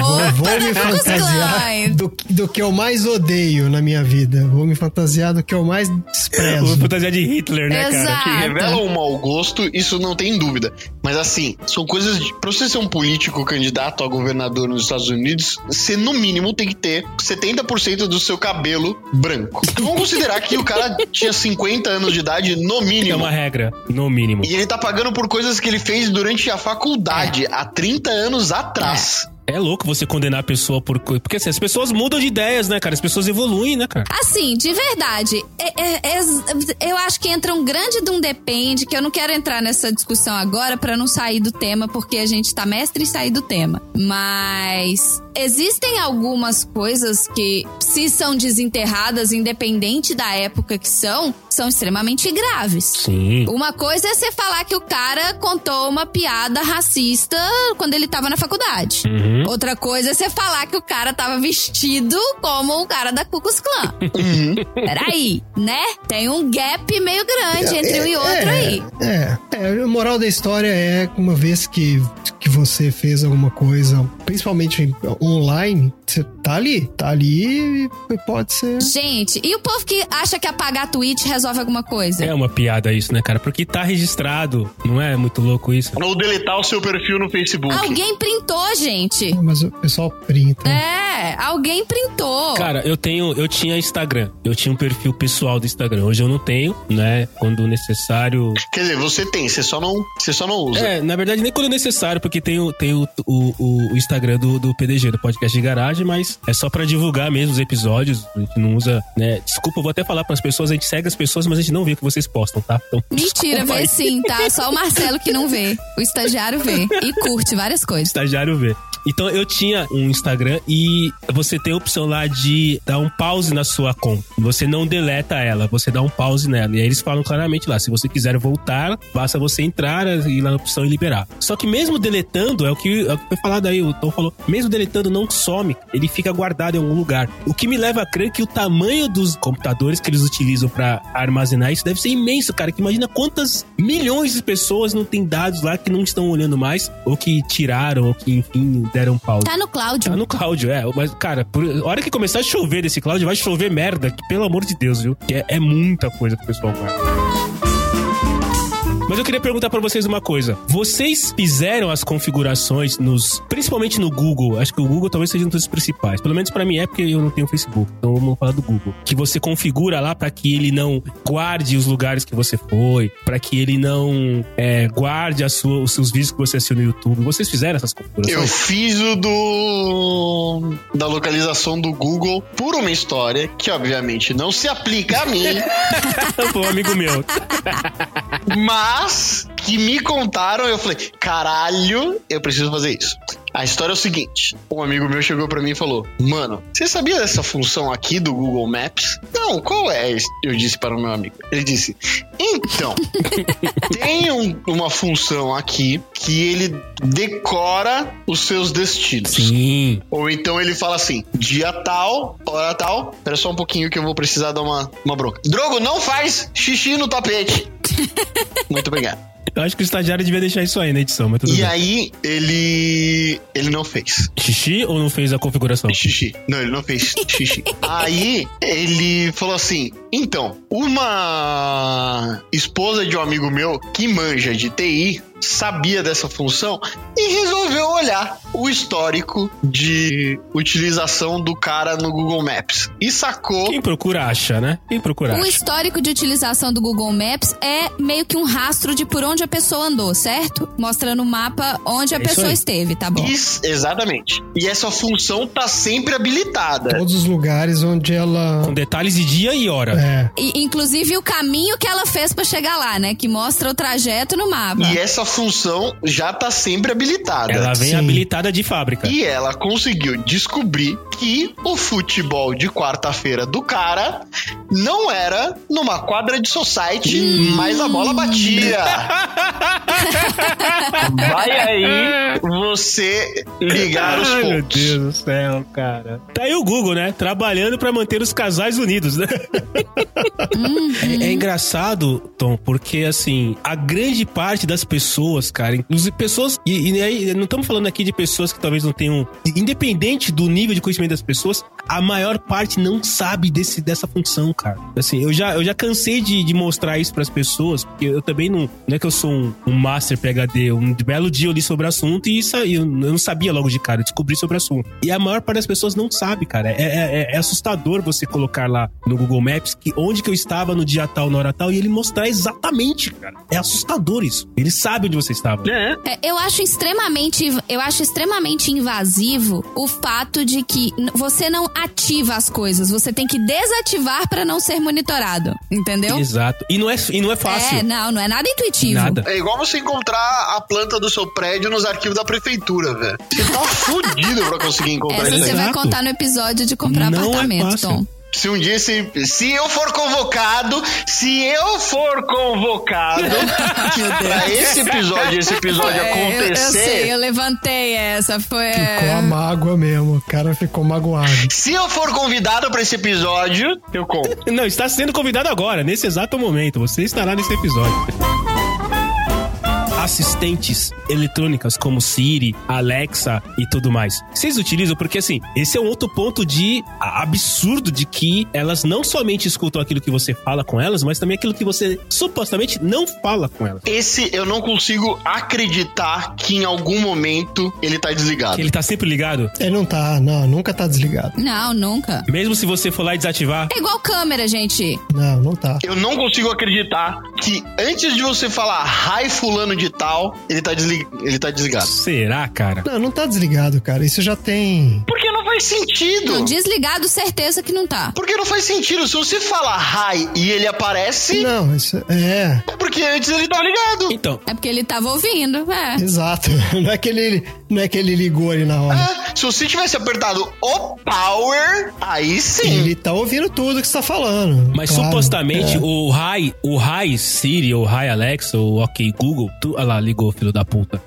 Vou, vou me fantasiar do, do que eu mais odeio na minha vida. Vou me fantasiar do que eu mais Vou desprezo. fantasia de Hitler, né, cara? Exato. que revelam um mau gosto, isso não tem dúvida. Mas assim, são coisas. De, pra você ser um político candidato a governador nos Estados Unidos, você no mínimo tem que ter 70% do seu cabelo branco. Vamos considerar que o cara tinha 50 anos de idade, no É mínimo. uma regra, no mínimo. E ele tá pagando por coisas que ele fez durante a faculdade, há 30 anos atrás. É Yes. Louco você condenar a pessoa por coisa. Porque assim, as pessoas mudam de ideias, né, cara? As pessoas evoluem, né, cara? Assim, de verdade, é- é- é- eu acho que entra um grande de um depende, que eu não quero entrar nessa discussão agora pra não sair do tema, porque a gente tá mestre em sair do tema. Mas existem algumas coisas que, se são desenterradas, independente da época que são, são extremamente graves. Sim. Uma coisa é você falar que o cara contou uma piada racista quando ele tava na faculdade. Uhum. Outra coisa é você falar que o cara tava vestido como o cara da Ku Klux Klan. Peraí, né? Tem um gap meio grande entre um e outro aí. É, é, a moral da história é uma vez que, que você fez alguma coisa, principalmente online, você tá ali. Tá ali e pode ser. Gente, e o povo que acha que apagar tweet resolve alguma coisa? É uma piada isso, né, cara? Porque tá registrado. Não é muito louco isso? Ou deletar o seu perfil no Facebook. Alguém printou, gente. Mas o pessoal printa. É, alguém printou. Cara, eu tenho, eu tinha Instagram. Eu tinha um perfil pessoal do Instagram. Hoje eu não tenho, né? Quando necessário. Quer dizer, você tem, você só não, você só não usa. É, na verdade, nem quando necessário, porque tem o, tem o, o, o Instagram do, do PDG, do podcast de garagem, mas é só pra divulgar mesmo os episódios. A gente não usa, né? Desculpa, eu vou até falar pras pessoas, a gente segue as pessoas, mas a gente não vê o que vocês postam, tá? Então, Mentira, vê sim, tá? Só o Marcelo que não vê. O estagiário vê. E curte várias coisas. estagiário vê. Então eu tinha um Instagram e você tem a opção lá de dar um pause na sua conta. Você não deleta ela, você dá um pause nela. E aí eles falam claramente lá, se você quiser voltar, basta você entrar e ir lá na opção e liberar. Só que mesmo deletando, é o que, é o que foi falado aí, o Tom falou, mesmo deletando não some, ele fica guardado em algum lugar. O que me leva a crer que o tamanho dos computadores que eles utilizam pra armazenar isso deve ser imenso, cara. Que imagina quantas milhões de pessoas não têm dados lá que não estão olhando mais, ou que tiraram, ou que, enfim, deram pause. Tá no Cláudio. Tá no Cláudio, é. Mas, cara, por a hora que começar a chover desse Cláudio, vai chover merda, que pelo amor de Deus, viu? Que é, é muita coisa pro pessoal guardar. Mas eu queria perguntar pra vocês uma coisa. Vocês fizeram as configurações nos, principalmente no Google. Acho que o Google talvez seja um dos principais. Pelo menos pra mim é porque eu não tenho Facebook. Então vamos falar do Google. Que você configura lá pra que ele não guarde os lugares que você foi, pra que ele não é, guarde sua, os seus vídeos que você assistiu no YouTube. Vocês fizeram essas Eu configurações? fiz o do da localização do Google por uma história que obviamente não se aplica a mim, Foi um amigo meu. mas que me contaram, eu falei, caralho, eu preciso fazer isso. A história é o seguinte: um amigo meu chegou pra mim e falou: Mano, você sabia dessa função aqui do Google Maps? Não, qual é? Eu disse para o meu amigo. Ele disse: Então, tem um- uma função aqui que ele decora os seus destinos. Sim. Ou então ele fala assim: dia tal, hora tal. Espera só um pouquinho que eu vou precisar dar uma, uma bronca. Drogo, não faz xixi no tapete. Muito obrigado. Eu acho que o estagiário devia deixar isso aí na edição, mas tudo E bem. aí, ele. Ele não fez. Xixi ou não fez a configuração? Xixi. Não, ele não fez xixi. aí, ele falou assim: então, uma esposa de um amigo meu que manja de TI sabia dessa função e resolveu olhar o histórico de utilização do cara no Google Maps. E sacou. Quem procura acha, né? Quem procura O acha. histórico de utilização do Google Maps é meio que um rastro de por onde a pessoa andou, certo? Mostra no mapa onde a É pessoa aí. esteve, tá bom? Isso, exatamente. E essa função tá sempre habilitada. Todos os lugares onde ela. Com detalhes de dia e hora. É. E, inclusive o caminho que ela fez pra chegar lá, né? Que mostra o trajeto no mapa. E essa função já tá sempre habilitada. Ela vem Sim. habilitada de fábrica. E ela conseguiu descobrir que o futebol de quarta-feira do cara não era numa quadra de society, mas a bola batia. Vai aí você ligar os Ai, meu pontos. Deus do céu, cara. Tá aí o Google, né? Trabalhando pra manter os casais unidos, né? é, é engraçado, Tom, porque assim, a grande parte das pessoas, cara, inclusive pessoas. E, e aí, não estamos falando aqui de pessoas que talvez não tenham. Independente do nível de conhecimento das pessoas, a maior parte não sabe desse, dessa função, cara. Assim, eu já, eu já cansei de, de mostrar isso pras pessoas, porque eu também não. Não é que eu sou um, um master PHD. Um belo dia eu li sobre o assunto e isso, aí eu, não sabia logo de cara, eu descobri sobre o assunto. E a maior parte das pessoas não sabe, cara. É, é, é- é assustador você colocar lá no Google Maps que onde que eu estava no dia tal, na hora tal, e ele mostrar exatamente, cara. É assustador isso. Ele sabe onde você estava. É. É, eu acho extremamente, eu acho extremamente invasivo o fato de que você não ativa as coisas, você tem que desativar pra não ser monitorado, entendeu? Exato. E não é, e não é fácil. É, não, não é nada intuitivo. Nada. É igual você encontrar a planta do seu prédio nos arquivos da prefeitura, velho. Você tá fudido pra conseguir encontrar Essa isso você vai contar no episódio de comprar Não é apartamento, fácil. Tom. Se um dia esse, se eu for convocado, se eu for convocado pra esse episódio, esse episódio É, eu, eu acontecer, sei, eu levantei essa, foi... Ficou a mágoa mesmo. O cara ficou magoado. se eu for convidado pra esse episódio, eu conto. Não, está sendo convidado agora, nesse exato momento. Você estará nesse episódio. Assistentes eletrônicas como Siri, Alexa e tudo mais. Vocês utilizam porque assim, esse é um outro ponto de absurdo de que elas não somente escutam aquilo que você fala com elas, mas também aquilo que você supostamente não fala com elas. Esse eu não consigo acreditar que em algum momento ele tá desligado. Que ele tá sempre ligado, Ele não tá, não, nunca tá desligado. Não, nunca. mesmo se você for lá e desativar. É igual câmera, gente. Não, não tá. Eu não consigo acreditar que antes de você falar hi fulano de tal, ele tá, desli- ele tá desligado. Será, cara? Não, não tá desligado, cara. Isso já tem. Porque não faz sentido. Não, desligado, certeza que não tá. Porque não faz sentido. Se você falar hi e ele aparece, Não, isso é. é porque antes ele tava ligado. Então, É porque ele tava ouvindo, é. Exato. Não é que ele, não é que ele ligou ali na hora. É, se você tivesse apertado o power, aí sim. Ele tá ouvindo tudo que você tá falando. Mas Claro, supostamente é. o Hi, o Hi Siri, ou Hi Alexa, ou OK Google, tu, olha lá, ligou, filho da puta.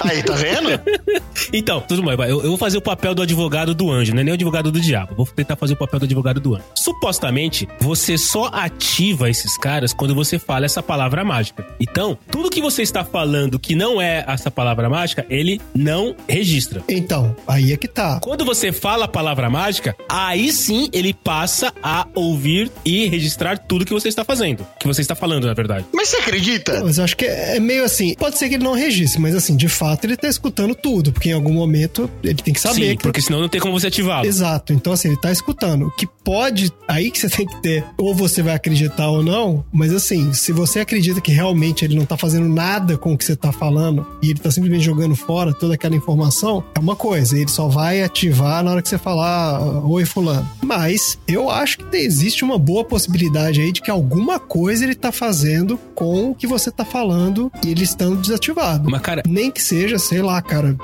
Aí, tá vendo? Então, tudo bem. Eu, eu vou fazer o papel do advogado do anjo, não é nem o advogado do diabo. Vou tentar fazer o papel do advogado do anjo. Supostamente, você só ativa esses caras quando você fala essa palavra mágica. Então, tudo que você está falando que não é essa palavra mágica, ele não registra. Então, aí é que tá. Quando você fala a palavra mágica, aí sim ele passa a ouvir e registrar tudo que você está fazendo. Que você está falando, na verdade. Mas você acredita? Mas eu acho que é é meio assim. Pode ser que ele não registre, mas assim, de fato ele tá escutando tudo, porque em algum momento ele tem que saber sim, que porque senão não tem como você ativá-lo. Exato. Então, assim, ele tá escutando. O que pode. Aí que você tem que ter. Ou você vai acreditar ou não. Mas assim, se você acredita que realmente ele não tá fazendo nada com o que você tá falando e ele tá simplesmente jogando fora toda aquela informação, é uma coisa. Ele só vai ativar na hora que você falar "Ah, oi, fulano. Mas eu acho que existe uma boa possibilidade aí de que alguma coisa ele tá fazendo com o que você tá falando e ele estando desativado. Mas, cara, Nem que seja, sei lá, cara,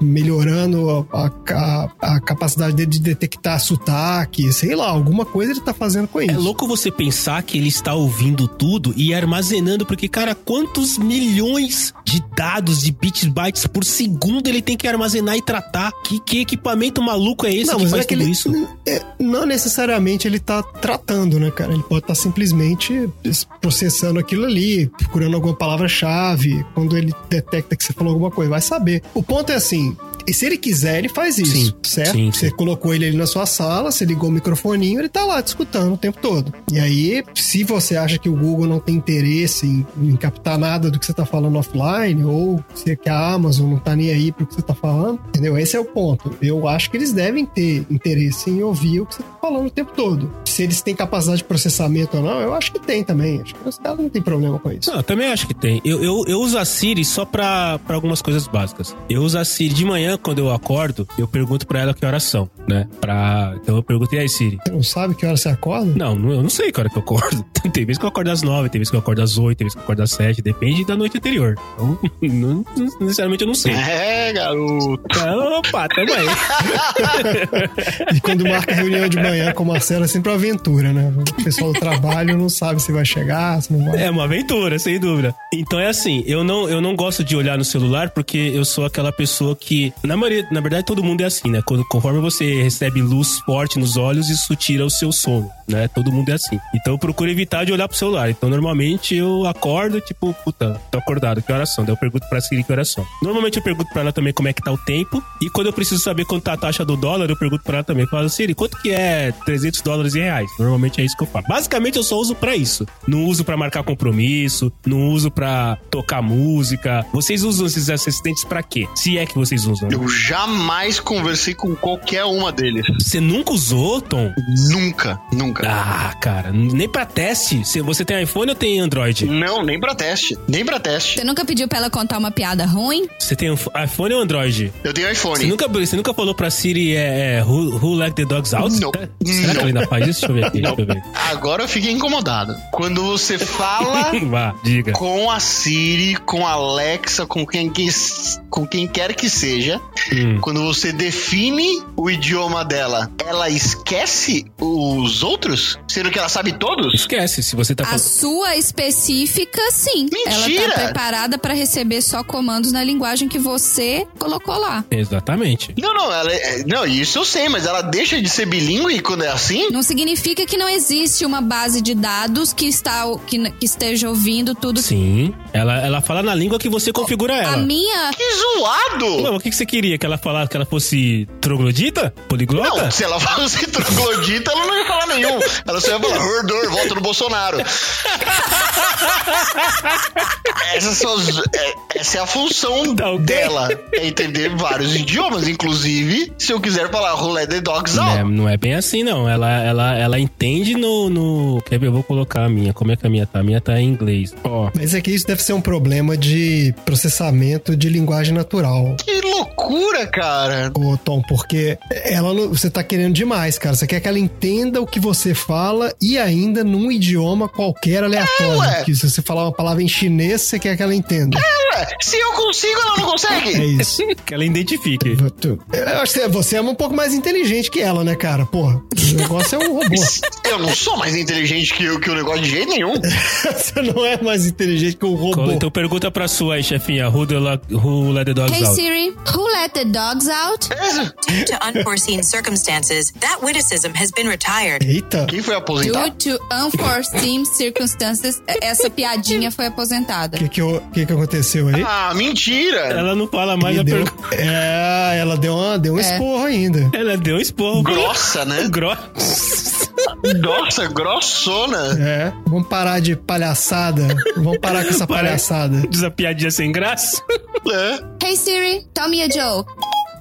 melhorando a, a- a capacidade dele de detectar sotaque, sei lá, alguma coisa ele tá fazendo com isso. É louco você pensar que ele está ouvindo tudo e armazenando, porque, cara, quantos milhões de dados, de bits, bytes por segundo ele tem que armazenar e tratar? Que, que equipamento maluco é esse que mas faz é que tudo ele- isso? é, não necessariamente ele tá tratando, né, cara? Ele pode estar simplesmente processando aquilo ali, procurando alguma palavra-chave, quando ele detecta que você falou alguma coisa, vai saber. O ponto é assim, e se ele quiser, ele faz isso, Sim, certo? sim, Você colocou ele ali na sua sala, você ligou o microfoninho, ele tá lá te escutando o tempo todo. E aí, se você acha que o Google não tem interesse em, em captar nada do que você tá falando offline, ou se que a Amazon não tá nem aí pro que você tá falando, entendeu? Esse é o ponto. Eu acho que eles devem ter interesse em ouvir o que você tá falando o tempo todo. Se eles têm capacidade de processamento ou não, eu acho que tem também. Acho que os caras não tem problema com isso. Não, eu também acho que tem. Eu, eu, eu uso a Siri só pra, pra algumas coisas básicas. Eu uso a Siri de manhã, quando eu acordo, eu pergunto pra ela que horas são, né? Pra... Então eu pergunto, e aí, Siri? Você não sabe que hora você acorda? Não, eu não sei que hora que eu acordo. Tem vezes que eu acordo às nove, tem vezes que eu acordo às oito, tem vezes que eu acordo às sete, depende da noite anterior. Então, não, necessariamente eu não sei. É, garoto. Então, Opa, tamo aí. E quando marca reunião de manhã com o Marcelo é sempre uma aventura, né? O pessoal do trabalho não sabe se vai chegar, se não vai. É uma aventura, sem dúvida. Então é assim, eu não, eu não gosto de olhar no celular porque eu sou aquela pessoa que, na maioria, na verdade todo mundo é assim, né? Conforme você recebe luz forte nos olhos, isso tira o seu sono, né? Todo mundo é assim. Então eu procuro evitar de olhar pro celular. Então normalmente eu acordo, tipo, puta, tô acordado, que horas são? Daí eu pergunto pra Siri que horas são. Normalmente eu pergunto pra ela também como é que tá o tempo e quando eu preciso saber quanto tá a taxa do dólar, eu pergunto pra ela também. Eu falo, Siri, quanto que é 300 dólares em reais? Normalmente é isso que eu falo. Basicamente eu só uso pra isso. Não uso pra marcar compromisso, não uso pra tocar música. Vocês usam esses assistentes pra quê? Se é que vocês usam. Eu jamais conversei com qualquer uma deles. Você nunca usou, Tom? Nunca, nunca. Ah, cara, nem pra teste. Você- Você tem iPhone ou tem Android? Não, nem pra teste. Nem pra teste. Você nunca pediu pra ela contar uma piada ruim? Você tem iPhone ou Android? Eu tenho iPhone. Você nunca, você nunca falou pra Siri é, é, who, who let the dogs out? Não. Será que ela ainda faz isso? Deixa eu ver aqui. Deixa eu ver. Agora eu fiquei incomodado. Quando você fala Vá, diga. com a Siri, com a Alexa, com quem, que, com quem quer que seja, Hum. quando você define o idioma dela, ela esquece os outros? Sendo que ela sabe todos? Esquece, se você tá A falando. sua específica, sim. Ela Mentira! tá preparada pra receber só comandos na linguagem que você colocou lá. Exatamente. Não, não, ela é- não, isso eu sei, mas ela deixa de ser bilíngue quando é assim? Não significa que não existe uma base de dados que, está, que, que esteja ouvindo tudo. Sim. Ela, ela fala na língua que você configura A ela. minha. Que zoado! Não, o que, que você queria? Que ela falasse que ela fosse troglodita? Poliglota? Não, se ela fosse troglodita, ela não ia falar nenhum. Ela só ia falar, hordor, volta no Bolsonaro. Essas são as- é- essa é a função Tá ok. dela. É entender vários idiomas. Inclusive, se eu quiser falar roulette the dogs Não é, não é bem assim, não. Ela, ela, ela entende no, no. Quer ver? Eu vou colocar a minha. Como é que a minha tá? A minha tá em inglês. Ó. Mas é que isso deve ser um problema de processamento de linguagem natural. Que loucura, cara. Ô, Tom, porque ela não- você tá querendo demais, cara. Você quer que ela entenda o que você fala e ainda num idioma qualquer aleatório. É, que se você falar uma palavra em chinês, você quer que ela entenda. Ué, se eu consigo, ela não É consegue. isso. Que ela identifique. Tu- Eu acho que você é um pouco mais inteligente que ela, né, cara? Porra, o negócio é um robô. Eu não sou mais inteligente que, o- que o negócio de jeito nenhum. você não é mais inteligente que o robô. Então pergunta pra sua aí, chefinha. Who, the, who let the dogs Hey out? Siri, who let the dogs out? Due to unforeseen circumstances, that witticism has been retired. Eita. Quem foi aposentado? Due to unforeseen circumstances, essa piadinha foi aposentada. O que que, eu- que que aconteceu aí? Ah, mentira. Ela não fala mais a deu- pergunta. É, ela deu, uma, deu um É. esporro ainda. Ela deu um esporro. Grossa, né? Grossa. Nossa, grossona. É, vamos parar de palhaçada. Vamos parar com essa palhaçada. Diz a piadinha sem graça. É. Hey Siri, tell me a joke.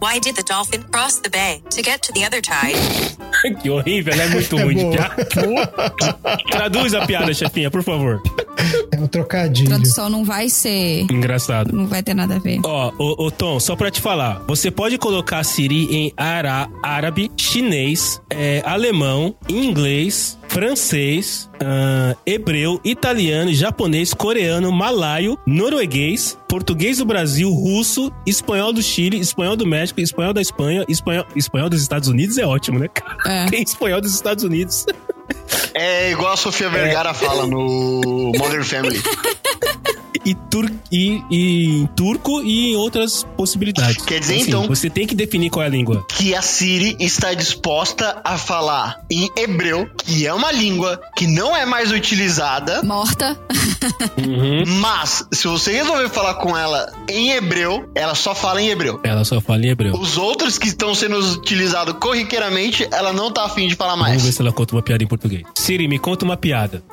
Why did the dolphin cross the bay to get to the other tide? que horrível, ela é muito ruim de boa. piada. Traduz a piada, chefinha, por favor. É um trocadilho. Tradução não vai ser. Engraçado. Não vai ter nada a ver. Ó, ô, ô, Tom, só pra te falar, você pode colocar Siri em ara, árabe, chinês, é, alemão, inglês, francês, ah, hebreu, italiano, japonês, coreano, malaio, norueguês, português do Brasil, russo, espanhol do Chile, espanhol do México, espanhol da Espanha, espanhol, espanhol dos Estados Unidos é ótimo, né, cara? É. Tem espanhol dos Estados Unidos. É igual a Sofia Vergara fala no Modern Family. e, tur e, e em turco e em outras possibilidades. Quer dizer, então- Você tem que definir qual é a língua. que a Siri está disposta a falar em hebreu, que é uma língua que não é mais utilizada, Morta. mas se você resolver falar com ela em hebreu, ela só fala em hebreu. Ela só fala em hebreu. Os outros que estão sendo utilizados corriqueiramente, ela não tá afim de falar Vamos ver mais. se ela conta uma piada em português. Siri, me conta uma piada.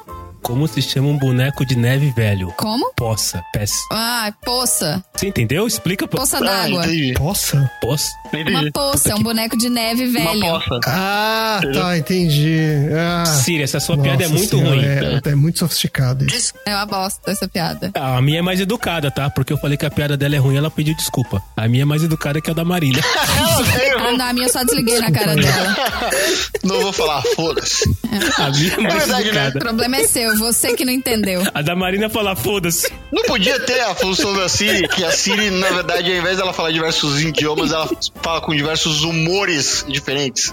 Como se chama um boneco de neve velho? Como? Poça. Pés. Ah, poça. Você entendeu? Explica. pô. Poça Ah, d'água. entendi. Poça? Poça. Uma Entendi. poça, é um boneco de neve Uma velho. poça. Ah, tá, entendi. Ah, Siri, essa sua piada é nossa muito senhora, ruim. É, é muito sofisticado isso. É uma bosta essa piada. A minha é mais educada, tá? Porque eu falei que a piada dela é ruim, ela pediu desculpa. A minha é mais educada que a da veio- Ah, não, a minha eu só desliguei na cara dela. Não vou falar, foda-se. A minha é mais verdade, né? O educada. problema é seu, você que não entendeu. A da Marina fala, foda-se. Não podia ter a função da Siri, que a Siri, na verdade, ao invés dela falar diversos idiomas, ela fala com diversos humores diferentes.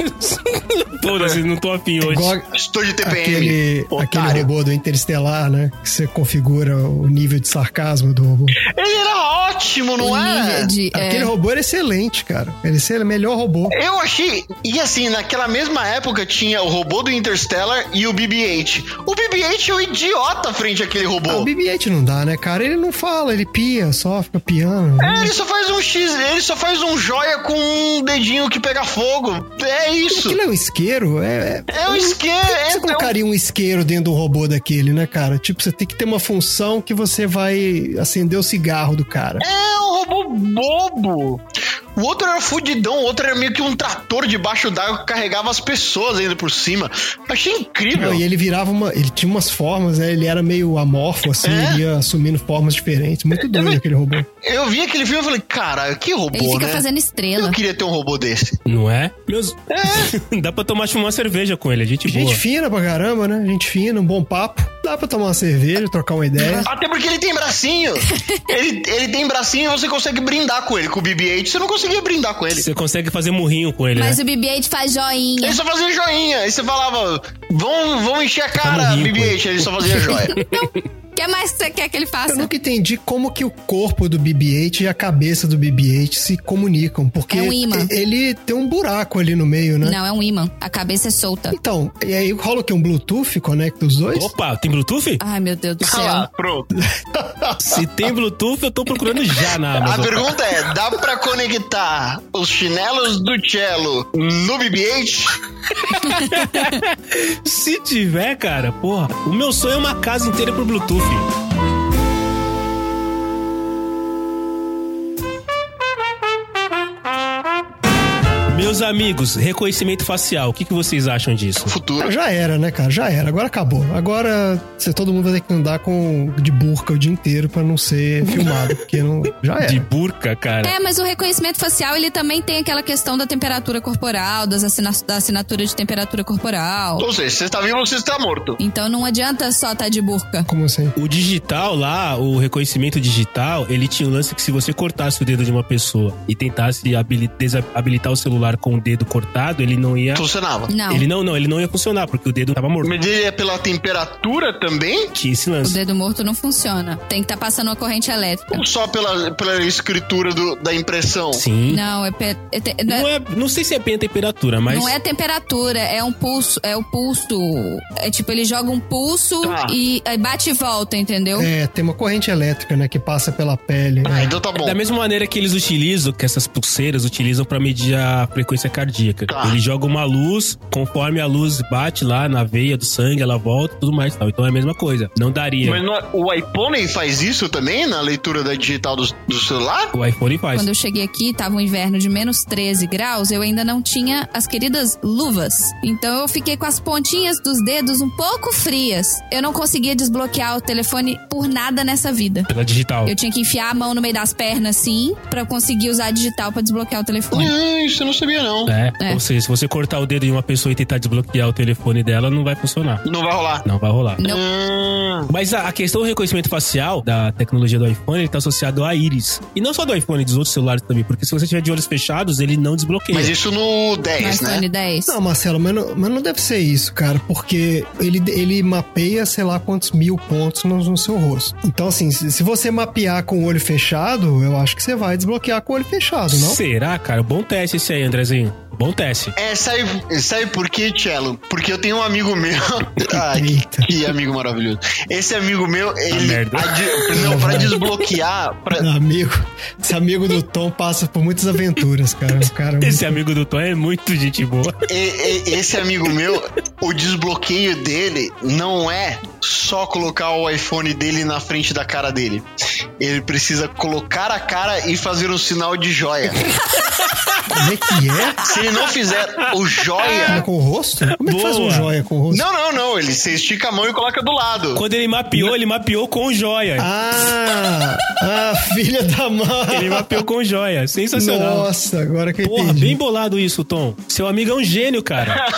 Foda-se, não tô afim hoje. Igual Estou de TPM. aquele, otário. aquele robô do Interestelar, né? Que você configura o nível de sarcasmo do robô. Ele era ótimo, não é? de. é, Aquele robô era excelente, cara. Ele é o melhor robô. Eu achei. E assim, naquela mesma época tinha o robô do Interstellar e o BB-8. O BB-8 é um idiota frente àquele Ah, o robô. BB-8 não dá, né, cara? Ele não fala, ele pia, só fica piando. É, ele só faz um X, ele só faz um joia com um dedinho que pega fogo. É isso. Aquilo é um isqueiro? É, é- É um isqueiro. Você É, um- colocaria um isqueiro dentro do robô daquele, né, cara? Tipo, você tem que ter uma função que você vai acender o cigarro do cara. é um robô bobo. O outro era fudidão, o outro era meio que um trator debaixo d'água que carregava as pessoas ainda por cima. Achei incrível. Não, e ele virava uma. Ele tinha umas formas, né? Ele era meio amorfo, assim, É? ele ia assumindo formas diferentes. Muito doido aquele robô. Eu vi aquele filme e falei, cara, que robô, Ele fica né? fazendo Eu estrela. queria ter um robô desse. Não é? Meus... Dá pra tomar uma cerveja com ele, é gente boa. Gente fina pra caramba, né? Gente fina, um bom papo. Dá pra tomar uma cerveja, trocar uma ideia. Até porque ele tem bracinho. ele, ele tem bracinho e você consegue brindar com ele. Com o BB-8, você não conseguia brindar com ele. Você consegue fazer murrinho com ele, Mas né? o BB-8 faz joinha. Ele só fazia joinha. Aí você falava, vão, vão encher a cara, Tá no rico, BB-8. Ele só fazia joia. O que mais você quer que ele Eu faça? nunca entendi como que o corpo do BB-8 e a cabeça do BB-8 se comunicam, porque É um imã. ele tem um buraco ali no meio, né? Não, é um imã. A cabeça é solta. Então, e aí rola o que? Um Bluetooth conecta os dois? Opa, tem Bluetooth? Ai, meu Deus do Ah céu. pronto. Se tem Bluetooth, eu tô procurando já na A Amazon. pergunta é, dá pra conectar os chinelos do cello no BB-8? Se tiver, cara, porra, o meu sonho é uma casa inteira pro Bluetooth. You. Meus amigos, reconhecimento facial, o que, que vocês acham disso? Futuro. Já era, né, cara? Já era. Agora acabou. Agora você, todo mundo vai ter que andar com de burca o dia inteiro pra não ser filmado, porque não, já era. De burca, cara. É, mas o reconhecimento facial, ele também tem aquela questão da temperatura corporal, das assina da assinatura de temperatura corporal. Ou seja, você está vivo ou você está morto. Então não adianta só estar de burca. Como assim? O digital lá, o reconhecimento digital, ele tinha um lance que se você cortasse o dedo de uma pessoa e tentasse desabilitar o celular com o dedo cortado, ele não ia. Funcionava. Não. Ele não, não, ele não ia funcionar, porque o dedo tava morto. Medir é pela temperatura também? Tinha esse O lance. dedo morto não funciona. Tem que estar passando uma corrente elétrica. Ou só pela, pela escritura do- da impressão? Sim. Não, é, pe- é te- não, é, é, não sei se é bem a temperatura, mas. não é temperatura, é um pulso, é o pulso. É tipo, ele joga um pulso Tá. e bate e volta, entendeu? É, tem uma corrente elétrica, né, que passa pela pele. Ah, É. então tá bom. Da mesma maneira que eles utilizam, que essas pulseiras utilizam pra medir a frequência cardíaca. Tá. Ele joga uma luz, conforme a luz bate lá na veia do sangue, ela volta e tudo mais. Tal. Então é a mesma coisa. Não daria. Mas não é- o iPhone faz isso também na leitura da digital do, do celular? O iPhone faz. Quando eu cheguei aqui, tava um inverno de menos 13 graus, eu ainda não tinha as queridas luvas. Então eu fiquei com as pontinhas dos dedos um pouco frias. Eu não conseguia desbloquear o telefone por nada nessa vida. Pela digital. Eu tinha que enfiar a mão no meio das pernas, assim, pra eu conseguir usar a digital pra desbloquear o telefone. Ah, isso eu não sabia sabia, não. É. É. Ou seja, se você cortar o dedo de uma pessoa e tentar desbloquear o telefone dela, não vai funcionar. Não vai rolar. Não vai rolar. Não. Hum, Mas a, a questão do reconhecimento facial da tecnologia do iPhone, ele tá associado à íris. E não só do iPhone, dos outros celulares também, porque se você tiver de olhos fechados, ele não desbloqueia. mas isso no No 10, né? iPhone 10. Não, Marcelo, mas não, mas não deve ser isso, cara, porque ele, ele mapeia sei lá quantos mil pontos no, no seu rosto. Então, assim, se, se você mapear com o olho fechado, eu acho que você vai desbloquear com o olho fechado, não? Será, cara? Bom teste esse aí, Andrezinho. Bom teste. É, sabe, sabe por quê, Cello? Porque eu tenho um amigo meu. Ai, que, que amigo maravilhoso. Esse amigo meu, ele. merda. adi- não, pra desbloquear. pra- Amigo, esse amigo do Tom passa por muitas aventuras, cara. Cara é Esse amigo do Tom é muito gente boa. e- e- esse amigo meu, o desbloqueio dele não é só colocar o iPhone dele na frente da cara dele. Ele precisa colocar a cara e fazer um sinal de joia. Como é que é? Se ele não fizer o joia. É com o rosto? Como é que faz um joia com o rosto? Não, não, não. Ele você estica a mão e coloca do lado. Quando ele mapeou, ele mapeou com joia. Ah, ah, filha da mãe. Ele mapeou com joia. Sensacional. Nossa, agora que Porra, entendi. bem bolado isso, Tom. Seu amigo é um gênio, cara.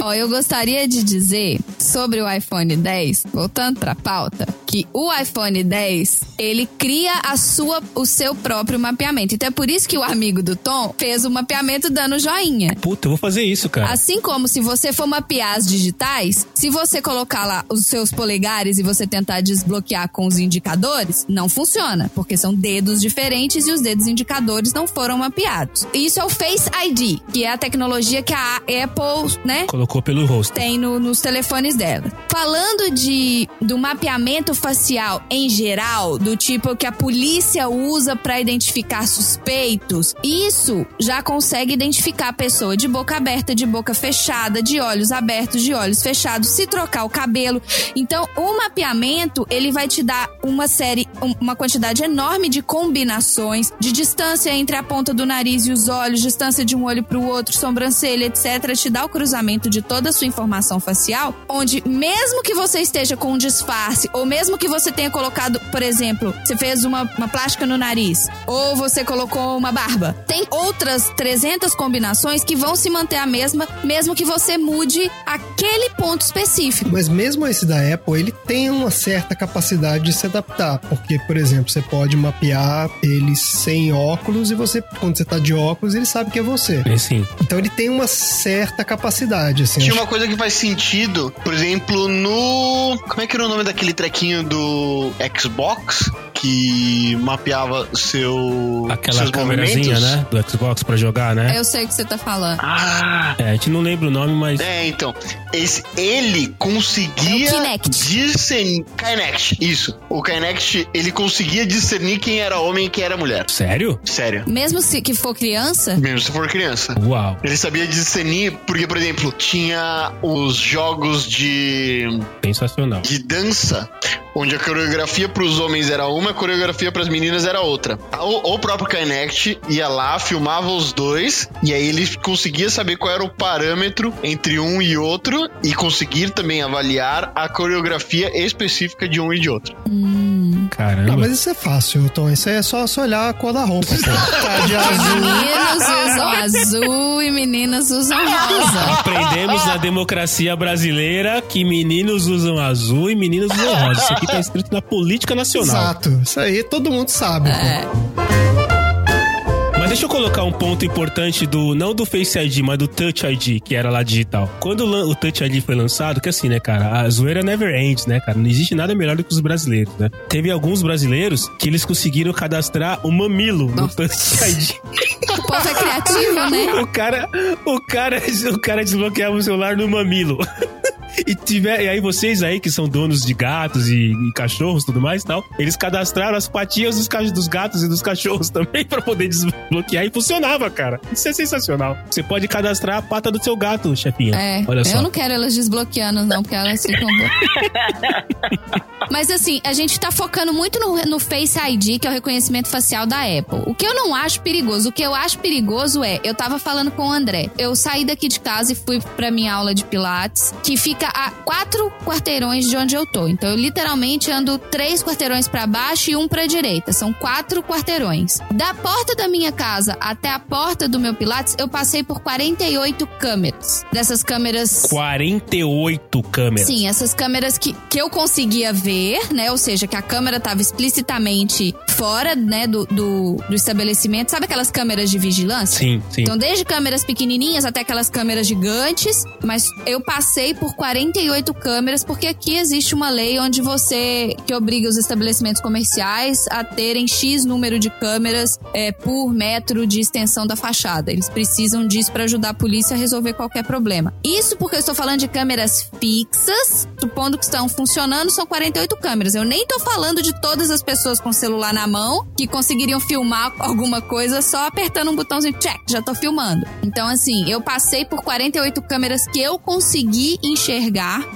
Ó, eu gostaria de dizer sobre o iPhone 10, voltando pra pauta, que o iPhone 10, ele cria a sua, o seu próprio mapeamento. Então é por isso que o amigo do Tom fez o mapeamento dando joinha. Puta, eu vou fazer isso, cara. Assim como se você for mapear as digitais, se você colocar lá os seus polegares e você tentar desbloquear com os indicadores, não funciona, porque são dedos diferentes e os dedos indicadores não foram mapeados. Isso é o Face ID, que é a tecnologia que a Apple, né, Colocou pelo rosto. tem no- nos telefones dela. Falando de do mapeamento facial em geral, do tipo que a polícia usa para identificar suspeitos, isso já consegue identificar a pessoa de boca aberta, de boca fechada, de olhos abertos, de olhos fechados, se trocar o cabelo. Então, o mapeamento, ele vai te dar uma série, um- uma quantidade enorme de combinações, de distância entre a ponta do nariz e os olhos, distância de um olho para o outro, sobrancelha, etc. Te dá o cruzamento de toda a sua informação facial, onde mesmo que você esteja com um disfarce, ou mesmo que você tenha colocado, por exemplo, você fez uma, uma plástica no nariz, ou você colocou uma barba, tem outras 300 combinações que vão se manter a mesma, mesmo que você mude aquele ponto específico. Mas mesmo esse da Apple, ele tem uma certa capacidade de se adaptar. Porque, por exemplo, você pode mapear ele sem óculos e você, quando você tá de óculos, ele sabe que é você. É sim. Então ele tem uma certa capacidade, assim. Tinha acho- uma coisa que faz sentido, por exemplo, no. Como é que era o nome daquele trequinho do Xbox? Que mapeava seu. Aquela seus câmerazinha, movimentos? né? Do Xbox pra jogar, né? Eu sei o que você tá falando. Ah! É, a gente não lembra o nome, mas. É, então. Esse, ele conseguia É o Kinect. discernir. Kinect, isso. O Kinect, ele conseguia discernir quem era homem e quem era mulher. Sério? Sério. Mesmo se que for criança, Mesmo se for criança. Uau. Ele sabia discernir, porque, por exemplo, tinha os jogos de, Sensacional. de dança, onde a coreografia para os homens era uma, a coreografia para as meninas era outra. O, o próprio Kinect ia lá, filmava os dois, e aí ele conseguia saber qual era o parâmetro entre um e outro, e conseguir também avaliar a coreografia específica de um e de outro. Caramba. Ah, mas isso é fácil, Tom. Isso aí é só, só olhar a cor da roupa, pô. Tá de azul. meninos usam azul e meninas usam rosa. Aprendemos na democracia brasileira que meninos usam azul e meninas usam rosa. Aqui tá escrito na política nacional. Exato. Isso aí todo mundo sabe, É. Mas deixa eu colocar um ponto importante do não do Face ID, mas do Touch ID, que era lá digital. Quando o Touch ID foi lançado, que assim, né, cara, a zoeira never ends, né, cara? Não existe nada melhor do que os brasileiros, né? Teve alguns brasileiros que eles conseguiram cadastrar o mamilo no. Touch ID. O povo é criativo, né? O cara, o cara, o cara desbloqueava o celular no mamilo. E, tiver, e aí vocês aí que são donos de gatos e, e cachorros e tudo mais e tal, eles cadastraram as patinhas dos, dos gatos e dos cachorros também pra poder desbloquear e funcionava, cara. Isso é sensacional. Você pode cadastrar a pata do seu gato, chefinha. É, Olha só. eu não quero elas desbloqueando, não, porque elas ficam boas. Mas assim, a gente tá focando muito no, no Face ID, que é o reconhecimento facial da Apple. O que eu não acho perigoso, o que eu acho perigoso é, eu tava falando com o André, eu saí daqui de casa e fui pra minha aula de Pilates, que fica fica a quatro quarteirões de onde eu tô. Então eu literalmente ando três quarteirões pra baixo e um pra direita. São quatro quarteirões. Da porta da minha casa até a porta do meu Pilates, eu passei por 48 câmeras. Dessas câmeras 48 câmeras. Sim, essas câmeras que, que eu conseguia ver, né? Ou seja, que a câmera estava explicitamente fora, né, do, do, do estabelecimento. Sabe aquelas câmeras de vigilância? Sim, sim. Então, desde câmeras pequenininhas até aquelas câmeras gigantes, mas eu passei por 48 câmeras porque aqui existe uma lei onde você que obriga os estabelecimentos comerciais a terem X número de câmeras é, por metro de extensão da fachada. Eles precisam disso para ajudar a polícia a resolver qualquer problema. Isso porque eu estou falando de câmeras fixas, supondo que estão funcionando, são 48 câmeras. Eu nem tô falando de todas as pessoas com celular na mão que conseguiriam filmar alguma coisa só apertando um botãozinho check, já tô filmando. Então, assim, eu passei por 48 câmeras que eu consegui enxergar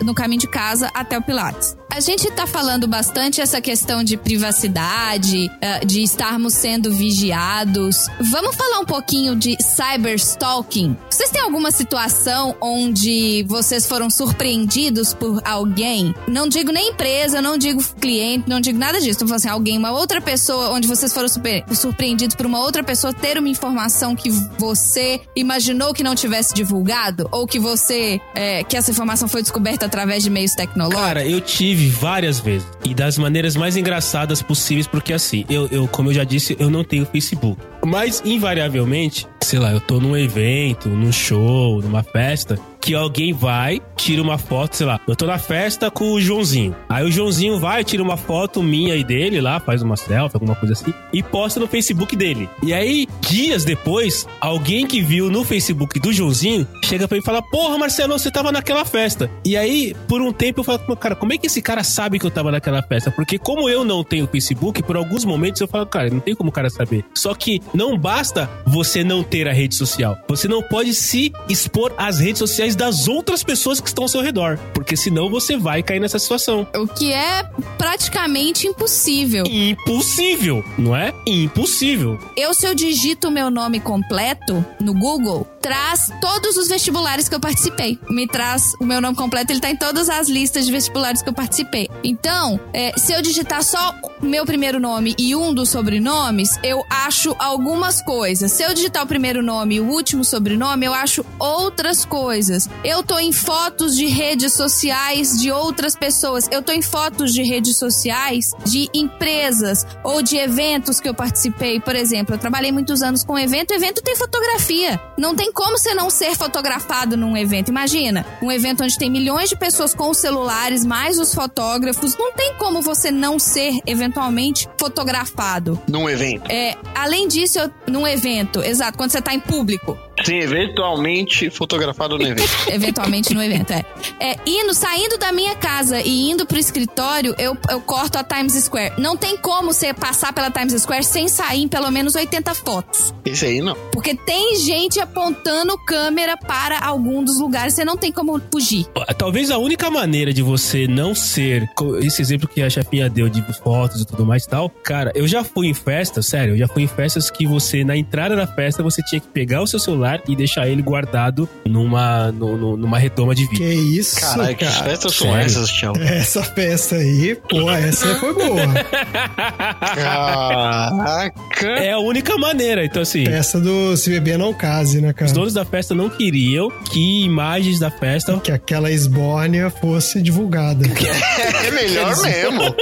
no caminho de casa até o Pilates. A gente tá falando bastante essa questão de privacidade, eh, de estarmos sendo vigiados. Vamos falar um pouquinho de cyberstalking. Vocês têm alguma situação onde vocês foram surpreendidos por alguém? Não digo nem empresa, não digo cliente, não digo nada disso. Tô falando assim, alguém, uma outra pessoa, onde vocês foram surpreendidos por uma outra pessoa ter uma informação que você imaginou que não tivesse divulgado? Ou que você, eh, que essa informação foi descoberta através de meios tecnológicos? Cara, eu tive várias vezes. E das maneiras mais engraçadas possíveis, porque assim, eu, eu, como eu já disse, eu não tenho Facebook. Mas, invariavelmente, sei lá, eu tô num evento, num show, numa festa, que alguém vai, tira uma foto, sei lá, eu tô na festa com o Joãozinho. Aí o Joãozinho vai, tira uma foto minha e dele lá, faz uma selfie, alguma coisa assim, e posta no Facebook dele. E aí, dias depois, alguém que viu no Facebook do Joãozinho chega pra mim e fala: Porra, Marcelo, você tava naquela festa. E aí, por um tempo, eu falo, cara, como é que esse cara sabe que eu tava naquela festa? Porque como eu não tenho Facebook, por alguns momentos eu falo, cara, não tem como o cara saber. Só que não basta você não ter a rede social. Você não pode se expor às redes sociais das outras pessoas que estão ao seu redor. Porque senão você vai cair nessa situação. O que é praticamente impossível. Impossível, não é? Impossível. Eu, se eu digito o meu nome completo no Google, traz todos os vestibulares que eu participei. Me traz o meu nome completo, ele tá em todas as listas de vestibulares que eu participei. Então, é, se eu digitar só meu primeiro nome e um dos sobrenomes, eu acho algumas coisas. Se eu digitar o primeiro nome e o último sobrenome, eu acho outras coisas. Eu tô em fotos de redes sociais de outras pessoas. Eu tô em fotos de redes sociais de empresas ou de eventos que eu participei. Por exemplo, eu trabalhei muitos anos com evento. Evento tem fotografia. Não tem como você não ser fotografado num evento. Imagina, um evento onde tem milhões de pessoas com os celulares, mais os fotógrafos. Não tem como você não ser eventualmente fotografado. Num evento. É, além disso, eu- num evento, exato, quando você tá em público. Sim, eventualmente fotografado no evento. Eventualmente no evento, é. é. Indo, saindo da minha casa e indo pro escritório, eu, eu corto a Times Square. Não tem como você passar pela Times Square sem sair em pelo menos 80 fotos. Esse aí não. Porque tem gente apontando câmera para algum dos lugares, você não tem como fugir. Talvez a única maneira de você não ser. Esse exemplo que a chefinha deu de fotos e tudo mais e tal. Cara, eu já fui em festas, sério, eu já fui em festas que você, na entrada da festa, você tinha que pegar o seu celular e deixar ele guardado numa, no- no- numa redoma de Que vídeo. isso, Caralho, que cara. festas são sério? essas, tchau? Essa festa aí, pô, essa foi boa. Caraca. É a única maneira. Então, assim, Festa do Se Beber Não Case, né, cara? os donos da festa não queriam que imagens da festa. Que aquela esbórnia fosse divulgada. É melhor mesmo.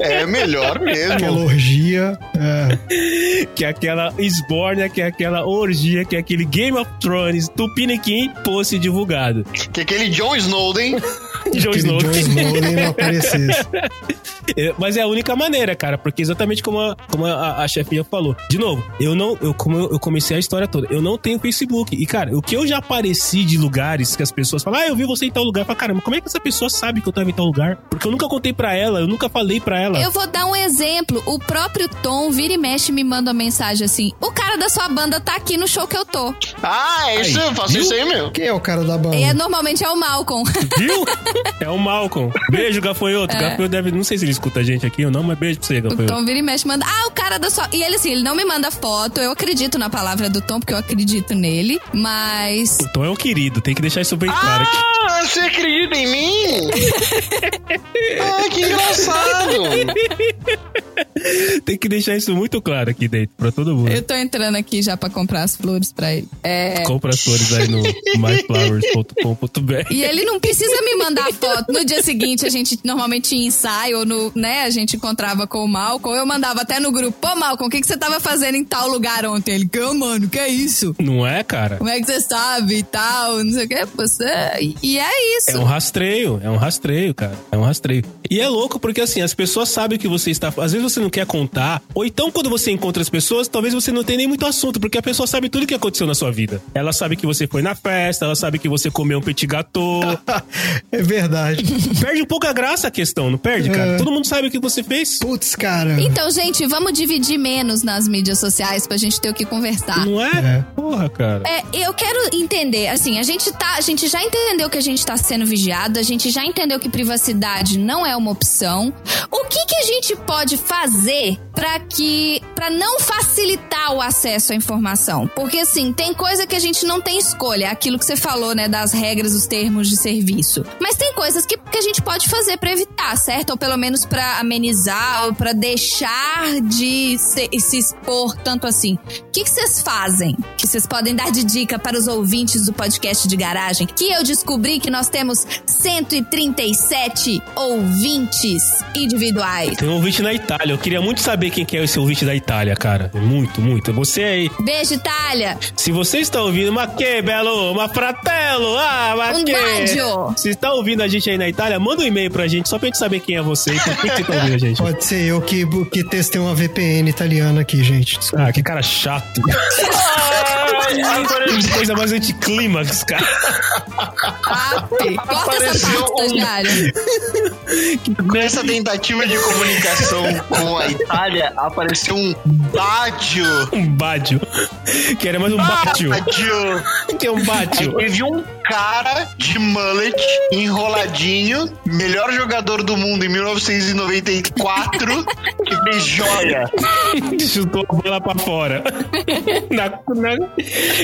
É melhor Aquela mesmo. orgia. É. Que aquela esbórnia, que aquela orgia, que aquele Game of Thrones Tupiniquim fosse divulgado. Que aquele John Snowden. John aquele Snow. John Snowden não aparecesse. É, Mas é a única maneira, cara, porque exatamente como a, como a, a chefinha falou. De novo, eu não, eu, como eu, comecei a história toda, eu não tenho Facebook. E, cara, o que eu já apareci de lugares que as pessoas falam, ah, eu vi você em tal lugar. Eu falo, caramba, como é que essa pessoa sabe que eu tava em tal lugar? Porque eu nunca contei pra ela, eu nunca falei pra ela. Eu vou dar um exemplo. O próprio Tom vira e mexe e me manda uma mensagem assim. O cara da sua banda tá aqui no show que eu tô. Ah, é isso, eu faço viu? isso aí, meu. Quem é o cara da banda? É, normalmente é o Malcolm. Viu? É o Malcolm. Beijo, Gafanhoto. É. Gafanhoto deve. Não sei se ele escuta a gente aqui ou não, mas beijo pra você, O Gafanhoto. Tom vira e mexe, manda. Ah, o cara da sua. E ele assim, ele não me manda foto. Eu acredito na palavra do Tom, porque eu acredito nele. Mas. O Tom é um querido, tem que deixar isso bem claro aqui. Ah, você acredita em mim? ah, que engraçado. Tem que deixar isso muito claro aqui dentro, pra todo mundo. Eu tô entrando aqui já pra comprar as flores pra ele. É. Compra as flores aí no myflowers.com.br. E ele não precisa me mandar foto. No dia seguinte, a gente normalmente tinha ensaio, ou no, né? A gente encontrava com o Malcolm. Eu mandava até no grupo, pô, Malcolm, o que, que você tava fazendo em tal lugar ontem? Ele, que, mano, que é isso? Não é, cara? Como é que você sabe e tal? Não sei o que. Você. E é isso. É um rastreio, é um rastreio, cara. É um rastreio. E é louco porque assim, as pessoas sabem o que você está. Às vezes você não quer contar, ou então quando você encontra as pessoas, talvez você não tenha nem muito assunto, porque a pessoa sabe tudo o que aconteceu na sua vida. Ela sabe que você foi na festa, ela sabe que você comeu um petit gâteau. É verdade. perde um pouco a graça a questão, não perde, cara? É. Todo mundo sabe o que você fez. Putz, cara. Então, gente, vamos dividir menos nas mídias sociais pra gente ter o que conversar. Não é? É. Porra, cara. É, eu quero entender, assim, a gente tá, a gente já entendeu que a gente tá sendo vigiado, a gente já entendeu que privacidade não é uma opção. O que que a gente pode fazer pra que para não facilitar o acesso à informação? Porque assim, tem coisa que a gente não tem escolha, aquilo que você falou, né, das regras, os termos de serviço. Mas tem coisas que, que a gente pode fazer pra evitar, certo? Ou pelo menos pra amenizar ou pra deixar de se, se expor tanto assim. O que vocês fazem? Que vocês podem dar de dica para os ouvintes do podcast de garagem? Que eu descobri que nós temos 137 ouvintes individuais. Tem um ouvinte na Itália. Eu queria muito saber quem que é esse ouvinte da Itália, cara. Muito, muito. Você aí. Beijo, Itália! Se você está ouvindo, ma que belo, ma fratello, ah, ma Um que... Se está ouvindo a gente aí na Itália, manda um e-mail pra gente, só pra gente saber quem é você e por que que você tá ouvindo a gente. Pode ser eu que, que testei uma VPN italiana aqui, gente. Desculpa. Ah, que cara chato. que coisa mais anticlímax, cara. Ah, corta essa Apareceu parte, um- tentativa de comunicação com a Itália, apareceu um bádio. Um bádio. Que era mais um bátio. Bádio. Que é um bátio. Teve um cara de mullet enroladinho, melhor jogador do mundo em 1994, que fez joia. Que chutou a bola pra fora. Na- na-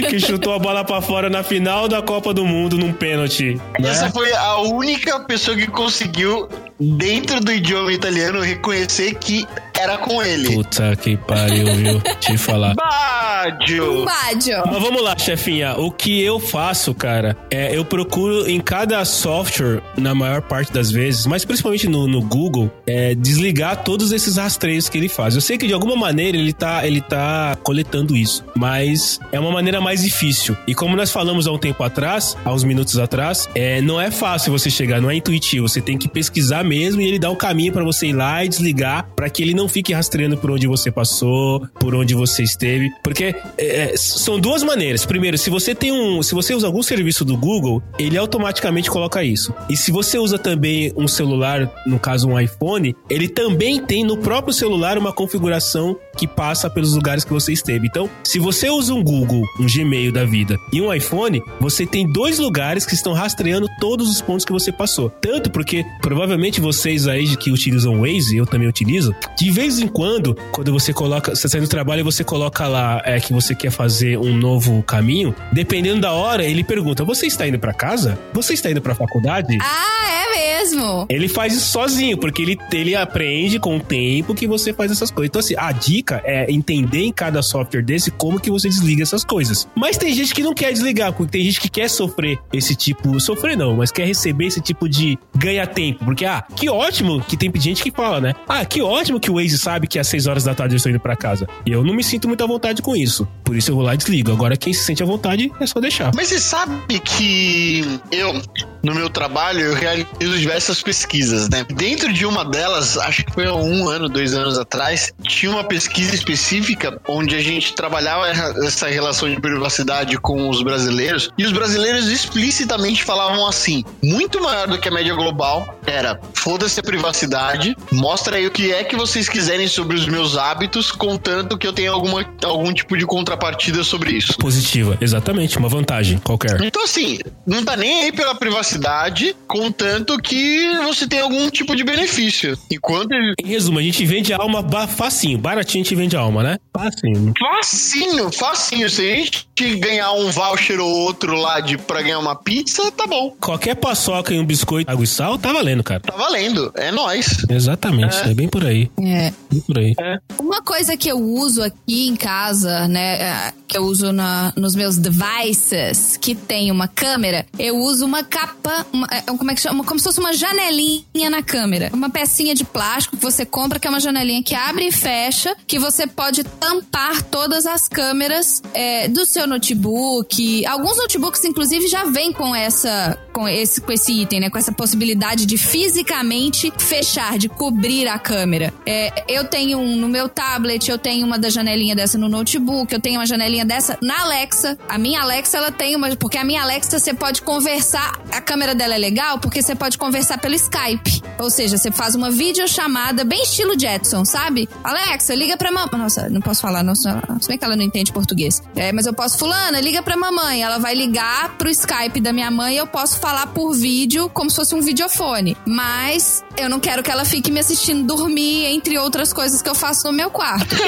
que chutou a bola pra fora na final da Copa do Mundo num pênalti. né? Essa foi a única pessoa que conseguiu, dentro do idioma italiano, reconhecer que era com ele. Puta que pariu, viu? Te falar. Bádio. Bádio. Mas vamos lá, chefinha. O que eu faço, cara, é eu procuro em cada software, na maior parte das vezes, mas principalmente no, no Google, é desligar todos esses rastreios que ele faz. Eu sei que de alguma maneira ele tá, ele tá coletando isso, mas é uma maneira mais difícil. E como nós falamos há um tempo atrás, há uns minutos atrás, é, não é fácil você chegar, não é intuitivo. Você tem que pesquisar mesmo e ele dá o caminho pra você ir lá e desligar para que ele não fique rastreando por onde você passou, por onde você esteve, porque é, são duas maneiras. Primeiro, se você tem um, se você usa algum serviço do Google, ele automaticamente coloca isso. E se você usa também um celular, no caso um iPhone, ele também tem no próprio celular uma configuração que passa pelos lugares que você esteve. Então, se você usa um Google, um Gmail da vida e um iPhone, você tem dois lugares que estão rastreando todos os pontos que você passou. Tanto porque provavelmente vocês aí que utilizam Waze, eu também utilizo, de vez em quando, quando você coloca, você sai do trabalho e você coloca lá é, que você quer fazer um novo caminho, dependendo da hora, ele pergunta: "Você está indo pra casa? Você está indo pra faculdade?" Ah, é mesmo. Ele faz isso sozinho, porque ele, ele aprende com o tempo que você faz essas coisas. Então, assim, a dica é entender em cada software desse como que você desliga essas coisas. Mas tem gente que não quer desligar, porque tem gente que quer sofrer esse tipo. Sofrer não, mas quer receber esse tipo de ganha-tempo. Porque, ah, que ótimo que tem gente que fala, né? Ah, que ótimo que o Waze sabe que às 6 horas da tarde eu estou indo pra casa. E eu não me sinto muito à vontade com isso. Por isso eu vou lá e desligo. Agora, quem se sente à vontade é só deixar. Mas você sabe que eu, no meu trabalho, eu realizo diversas pesquisas, né? Dentro de uma delas, acho que foi há um ano, dois anos atrás, tinha uma pesquisa específica onde a gente trabalhava essa relação de privacidade com os brasileiros e os brasileiros explicitamente falavam assim: muito maior do que a média global, era: foda-se a privacidade, mostra aí o que é que vocês quiserem sobre os meus hábitos, contanto que eu tenha alguma, algum tipo de contrapartida sobre isso. Positiva, exatamente, uma vantagem qualquer. Então, assim, não tá nem aí pela privacidade, contanto que você tem algum tipo de benefício. Enquanto ele. Em resumo, a gente vende alma ba- facinho, baratinho a gente vende alma, né? Facinho. Facinho, facinho. Se a gente ganhar um voucher ou outro lá de, pra ganhar uma pizza, tá bom. Qualquer paçoca e um biscoito, água e sal, tá valendo, cara. Tá valendo. É nóis. Exatamente, é, bem por aí. É. Bem por aí. Uma coisa que eu uso aqui em casa, né, é, que eu uso na- nos meus devices, que tem uma câmera, eu uso uma capa, uma- é, como é que chama? Como se fosse uma janelinha na câmera. Uma pecinha de plástico que você compra, que é uma janelinha que abre e fecha, que você pode tampar todas as câmeras é, do seu notebook. Alguns notebooks, inclusive, já vêm com essa, com esse, com esse item, né, com essa possibilidade de fisicamente fechar, de cobrir a câmera. É, eu tenho um no meu tablet, eu tenho uma da janelinha dessa no notebook, eu tenho uma janelinha dessa na Alexa. A minha Alexa, ela tem uma. Porque a minha Alexa você pode conversar. A câmera dela é legal porque você pode conversar pelo Skype. Ou seja, você faz uma videochamada bem estilo Jetson, sabe? Alexa, liga pra mamãe. Nossa, não posso falar, não. Se bem que ela não entende português. É, mas eu posso, Fulana, liga pra mamãe. Ela vai ligar pro Skype da minha mãe e eu posso falar por vídeo como se fosse um videofone. Mas eu não quero que ela fique me assistindo dormir, entre outras coisas que eu faço no meu quarto.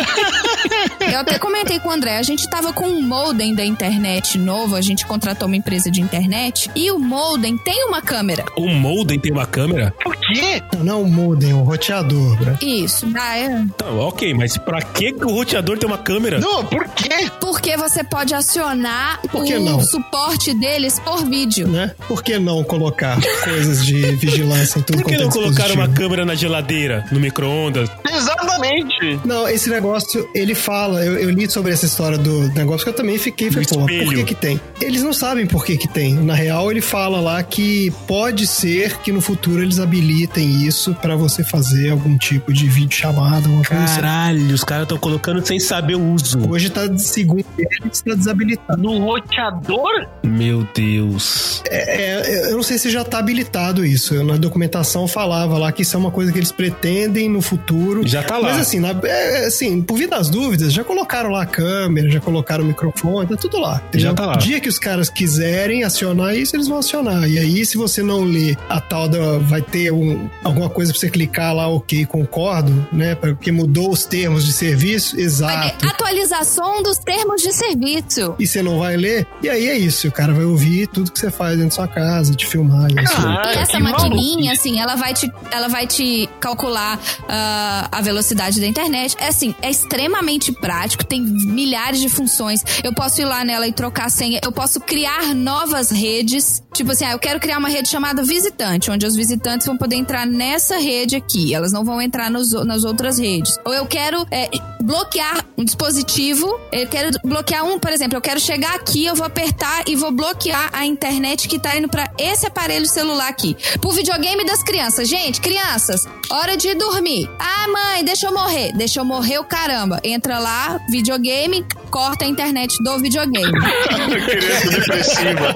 Eu até comentei com o André, a gente tava com um modem da internet novo, a gente contratou uma empresa de internet, e o modem tem uma câmera. O modem tem uma câmera? Por quê? Não, não o modem, o roteador, bro. Isso, ah, é. Então, ok, mas pra que que o roteador tem uma câmera? Não, por quê? Porque você pode acionar Por que o não? suporte deles por vídeo. Né? Por que não colocar coisas de vigilância em tudo Por que quanto é não colocaram uma câmera na geladeira, no micro-ondas? Exatamente. Não, esse negócio, ele fala, eu, eu li sobre essa história do negócio que eu também fiquei, falei, pô, por que que tem? Eles não sabem por que que tem. Na real, ele fala lá que pode ser que no futuro eles habilitem isso pra você fazer algum tipo de videochamada, alguma coisa assim. Caralho, os caras estão colocando sem saber o uso. Hoje tá, segundo eles, tá desabilitado. No roteador? Meu Deus. É, eu não sei se já tá habilitado isso. Na documentação falava lá que isso é uma coisa que eles pretendem no futuro. Já tá lá. Mas assim, na, é, assim, por vir das dúvidas, já colocaram lá a câmera, já colocaram o microfone, tá tudo lá. entendeu? Já tá lá. O dia que os caras quiserem acionar isso, eles vão acionar. E aí, se você não ler a tal da. Vai ter um- alguma coisa pra você clicar lá, ok, concordo, né? Porque mudou os termos de serviço, exato. atualização dos termos de serviço. E você não vai ler, e aí é isso. O cara vai ouvir tudo que você faz dentro da sua casa, te filmar. E é isso aí. Cara, E essa maquininha, assim, ela vai te, ela vai te calcular ah, a velocidade da internet. É assim, é extremamente prático, tem milhares de funções. Eu posso ir lá nela e trocar a senha. Eu posso criar novas redes. Tipo assim, ah, eu quero criar uma rede chamada visitante, onde os visitantes vão poder entrar nessa rede aqui. Elas não vão entrar nos nas outras redes. Ou eu quero é, bloquear um dispositivo. Eu quero bloquear um, por exemplo, eu quero chegar aqui, eu vou apertar e vou bloquear a internet que tá indo pra esse aparelho celular aqui. Pro videogame das crianças. Gente, crianças, hora de dormir. Ah, mãe, deixa eu morrer. Deixa eu morrer o caramba. Entra lá, videogame, corta a internet do videogame. Criança depressiva.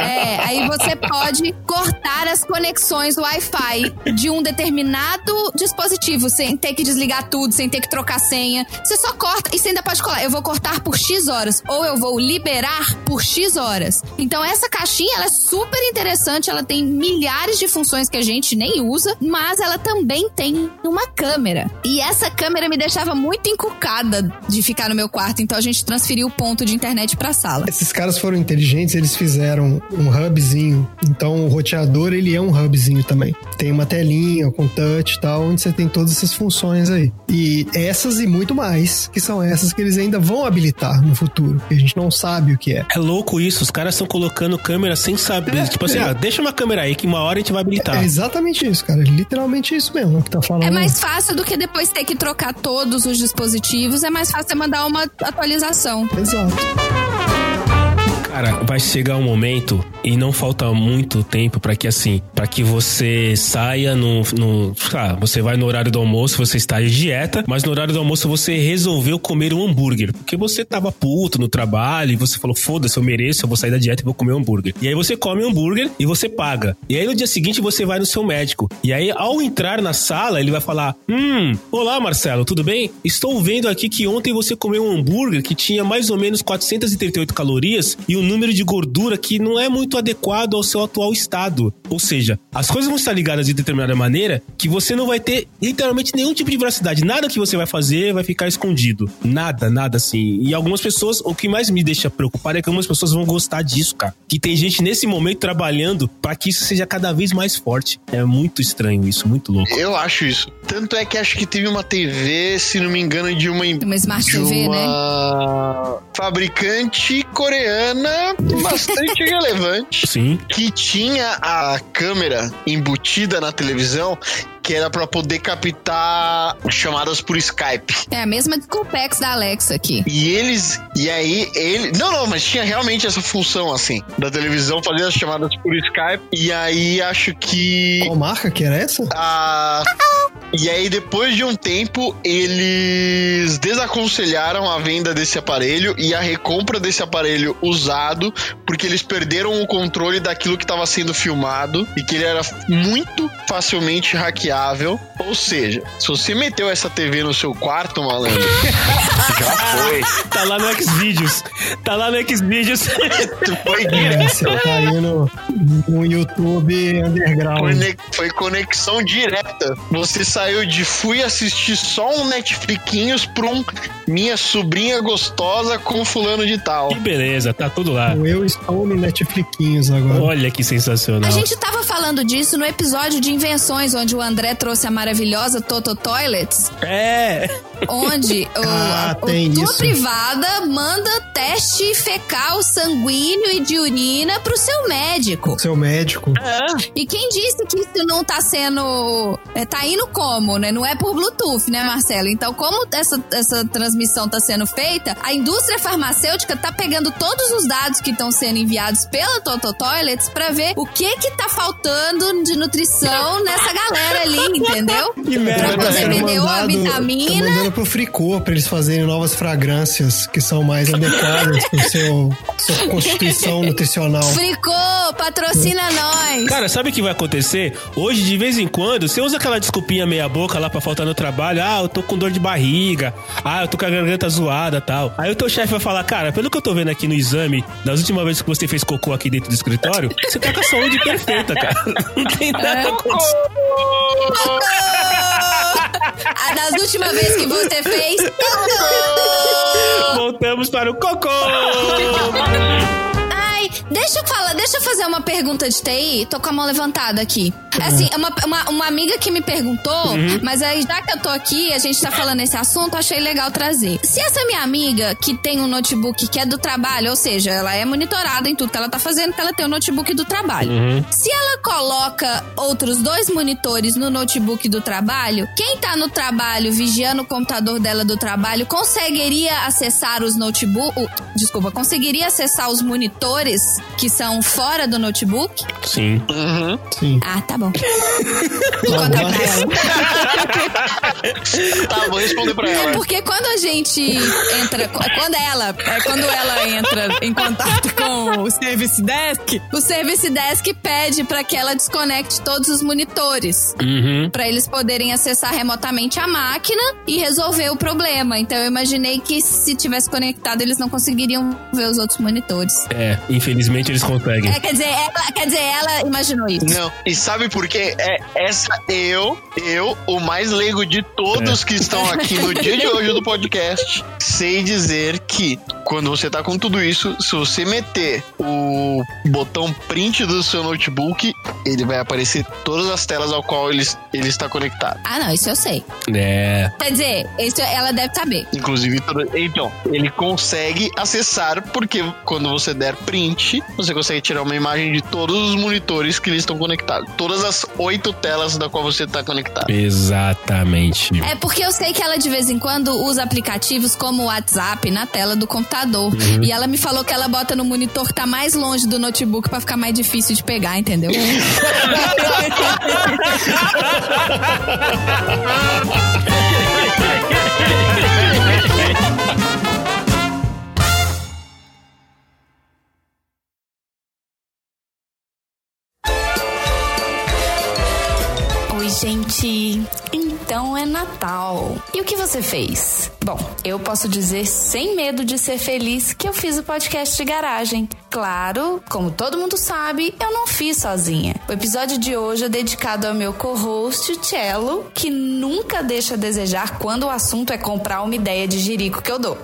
É, aí você pode cortar as conexões Wi-Fi de um determinado dispositivo, sem ter que desligar tudo, sem ter que trocar senha. Você só corta e você ainda pode colar. Eu vou cortar por X horas, ou eu vou liberar por X horas. Então essa caixinha, ela é super interessante, ela tem milhares de funções que a gente nem usa, mas ela também tem uma câmera. E essa câmera me deixava muito encucada de ficar no meu quarto, então a gente transferiu o ponto de internet pra sala. Esses caras foram inteligentes, eles fizeram um hubzinho. Então o roteador, ele é um hubzinho também. Tem uma telinha com touch e tal, onde você tem todas essas funções aí. E essas e muito mais, que são essas que eles ainda vão habilitar no futuro, que a gente não sabe o que é. É louco isso, os caras estão colocando câmera sem saber. Tipo assim, ah, deixa uma câmera aí que uma hora a gente vai habilitar. É exatamente isso, cara. É literalmente isso mesmo que tá falando. É mais fácil do que depois ter que trocar todos os dispositivos. É mais fácil você mandar uma atualização. Exato. Cara, vai chegar um momento e não falta muito tempo pra que assim, pra que você saia no, no, ah, você vai no horário do almoço, você está em dieta, mas no horário do almoço você resolveu comer um hambúrguer, porque você tava puto no trabalho e você falou, foda-se, eu mereço, eu vou sair da dieta e vou comer um hambúrguer. E aí você come um hambúrguer e você paga. E aí no dia seguinte você vai no seu médico. E aí ao entrar na sala, ele vai falar: "Hum, olá Marcelo, tudo bem? Estou vendo aqui que ontem você comeu um hambúrguer que tinha mais ou menos 438 calorias e um número de gordura que não é muito adequado ao seu atual estado. Ou seja, as coisas vão estar ligadas de determinada maneira que você não vai ter literalmente nenhum tipo de veracidade. Nada que você vai fazer vai ficar escondido. Nada, nada assim. E algumas pessoas, o que mais me deixa preocupado é que algumas pessoas vão gostar disso, cara. Que tem gente nesse momento trabalhando para que isso seja cada vez mais forte. É muito estranho isso, muito louco. Eu acho isso. Tanto é que acho que teve uma TV, se não me engano, de uma, Uma Smart de TV, né? uma fabricante coreana bastante relevante Sim. que tinha a câmera embutida na televisão que era pra poder captar chamadas por Skype. É a mesma desculpex da Alexa aqui. E eles. E aí, ele. Não, não, mas tinha realmente essa função, assim, da televisão fazer as chamadas por Skype. E aí acho que. Qual marca que era essa? a- E aí, depois de um tempo, eles desaconselharam a venda desse aparelho e a recompra desse aparelho usado, porque eles perderam o controle daquilo que estava sendo filmado e que ele era muito facilmente hackeável. Ou seja, se você meteu essa TV no seu quarto, malandro, já foi. Tá lá no Xvideos. Tá lá no Xvideos. Tu foi É, direto. você tá aí no, no YouTube Underground. Conec- Foi conexão direta. Você saiu de fui assistir só um Netflixinhos pra um minha sobrinha gostosa com fulano de tal. Que beleza, tá tudo lá. Eu estou no Netflixinhos agora. Olha que sensacional. A gente tava falando disso no episódio de invenções, onde o André trouxe a maravilhosa Toto Toilets, É. onde o, Ah, a, tem o tua isso. privada manda teste fecal, sanguíneo e de urina pro seu médico. Seu médico. E quem disse que isso não tá sendo. É, tá indo como, né? Não é por Bluetooth, né, Marcelo? Então, como essa, essa transmissão tá sendo feita, a indústria farmacêutica tá pegando todos os dados que estão sendo enviados pela Toto Toilets pra ver o que que tá faltando de nutrição nessa galera ali, entendeu? Que merda. Pra poder Tá vender uma mandado- Tá vitamina. mandando pro Fricô pra eles fazerem novas fragrâncias que são mais adequadas pro seu sua constituição nutricional. Fricô, patrocina nós! Cara, sabe o que vai acontecer? Hoje, de vez em quando, você usa aquela desculpinha meia boca lá pra faltar no trabalho. Ah, eu tô com dor de barriga. Ah, eu tô com a garganta zoada tal. Aí o teu chefe vai falar, cara, pelo que eu tô vendo aqui no exame, das últimas vezes que você fez cocô aqui dentro do escritório, você tá com a saúde perfeita, cara. Não tem nada acontecendo. Ah, das últimas vezes que você fez. Voltamos para o cocô. Ai, deixa eu falar, deixa eu fazer uma pergunta de TI. Tô com a mão levantada aqui. Assim, uma, uma, uma amiga que me perguntou, mas aí já que eu tô aqui, a gente tá falando esse assunto, achei legal trazer. Se essa minha amiga que tem um notebook que é do trabalho, ou seja, ela é monitorada em tudo que ela tá fazendo, que ela tem um notebook do trabalho. Se ela coloca outros dois monitores no notebook do trabalho, quem tá no trabalho vigiando o computador dela do trabalho conseguiria acessar os notebook, o- desculpa, conseguiria acessar os monitores que são fora do notebook? Sim. Sim. Ah, tá bom. Conta pra ela. Tá, vou responder pra É ela. porque quando a gente entra, quando ela, é, quando ela entra em contato com o Service Desk, o Service Desk pede pra que ela desconecte todos os monitores, Uhum. Pra eles poderem acessar remotamente a máquina e resolver o problema. Então eu imaginei que se tivesse conectado eles não conseguiriam ver os outros monitores. É, infelizmente eles conseguem. É, quer dizer, ela, quer dizer, ela imaginou isso. Não, e sabe por quê? É essa eu, eu, o mais leigo de todos que estão aqui no dia de hoje do podcast, sei dizer que quando você tá com tudo isso, se você meter o botão print do seu notebook, ele vai aparecer todas as telas ao qual ele, ele está conectado. Ah, não, isso eu sei. É. Quer dizer, isso ela deve saber. Inclusive, então, ele consegue acessar, porque quando você der print, você consegue tirar uma imagem de todos os monitores que eles estão conectados. Todas as oito telas da qual você está conectado. Exatamente. É porque eu sei que ela de vez em quando usa aplicativos como o WhatsApp na tela do computador. Computador. E ela me falou que ela bota no monitor que tá mais longe do notebook pra ficar mais difícil de pegar, entendeu? Oi, gente. Então é Natal. E o que você fez? Bom, eu posso dizer sem medo de ser feliz que eu fiz o podcast de garagem. Claro, como todo mundo sabe, eu não fiz sozinha. O episódio de hoje é dedicado ao meu co-host, Cello, que nunca deixa a desejar quando o assunto é comprar uma ideia de jirico que eu dou.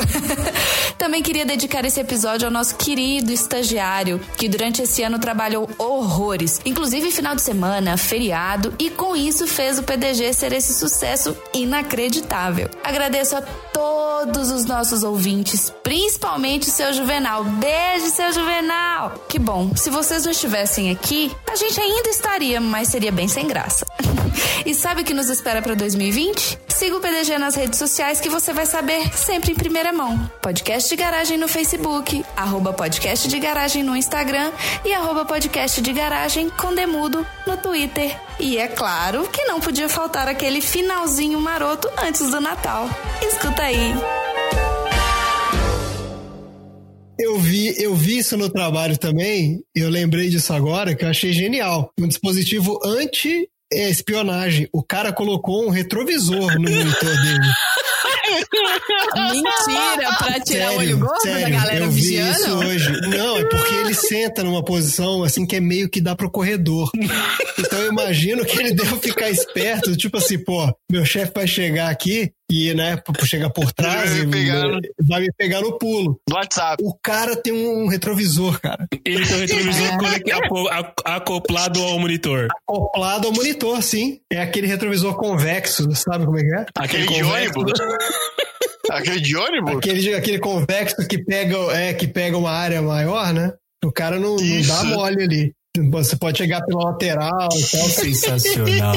Também queria dedicar esse episódio ao nosso querido estagiário, que durante esse ano trabalhou horrores, inclusive final de semana, feriado, e com isso fez o PDG ser esse sucesso inacreditável. Agradeço a todos os nossos ouvintes, principalmente o seu Juvenal. Beijo, seu Juvenal! Que bom, se vocês não estivessem aqui, a gente ainda estaria, mas seria bem sem graça. e sabe o que nos espera para 2020? Siga o PDG nas redes sociais que você vai saber sempre em primeira mão. Podcast de Garagem no Facebook, arroba podcast de garagem no Instagram e arroba podcast de garagem com demudo no Twitter. E é claro que não podia faltar aquele finalzinho maroto antes do Natal. Escuta aí. Eu vi, eu vi isso no trabalho também, eu lembrei disso agora, que eu achei genial. Um dispositivo anti-espionagem. O cara colocou um retrovisor no monitor dele. Mentira, pra tirar o olho Sério, gordo da sério, galera eu vi isso vigiando? hoje. Não, é porque ele senta numa posição assim que é meio que dá pro corredor. Então eu imagino que ele deve ficar esperto, tipo assim, pô, meu chefe vai chegar aqui e, né, chegar por trás Vai e me pegar no- vai me pegar no pulo. No WhatsApp. O cara tem um retrovisor, cara, Ele tem o retrovisor ac- acoplado ao monitor. acoplado ao monitor, sim. É aquele retrovisor convexo, sabe como é que é? Aquele de convexo. ônibus. Aquele de ônibus? Aquele, aquele convexo que pega, é, que pega uma área maior, né? O cara não, não dá mole ali. Você pode chegar pela lateral e tal. Sensacional.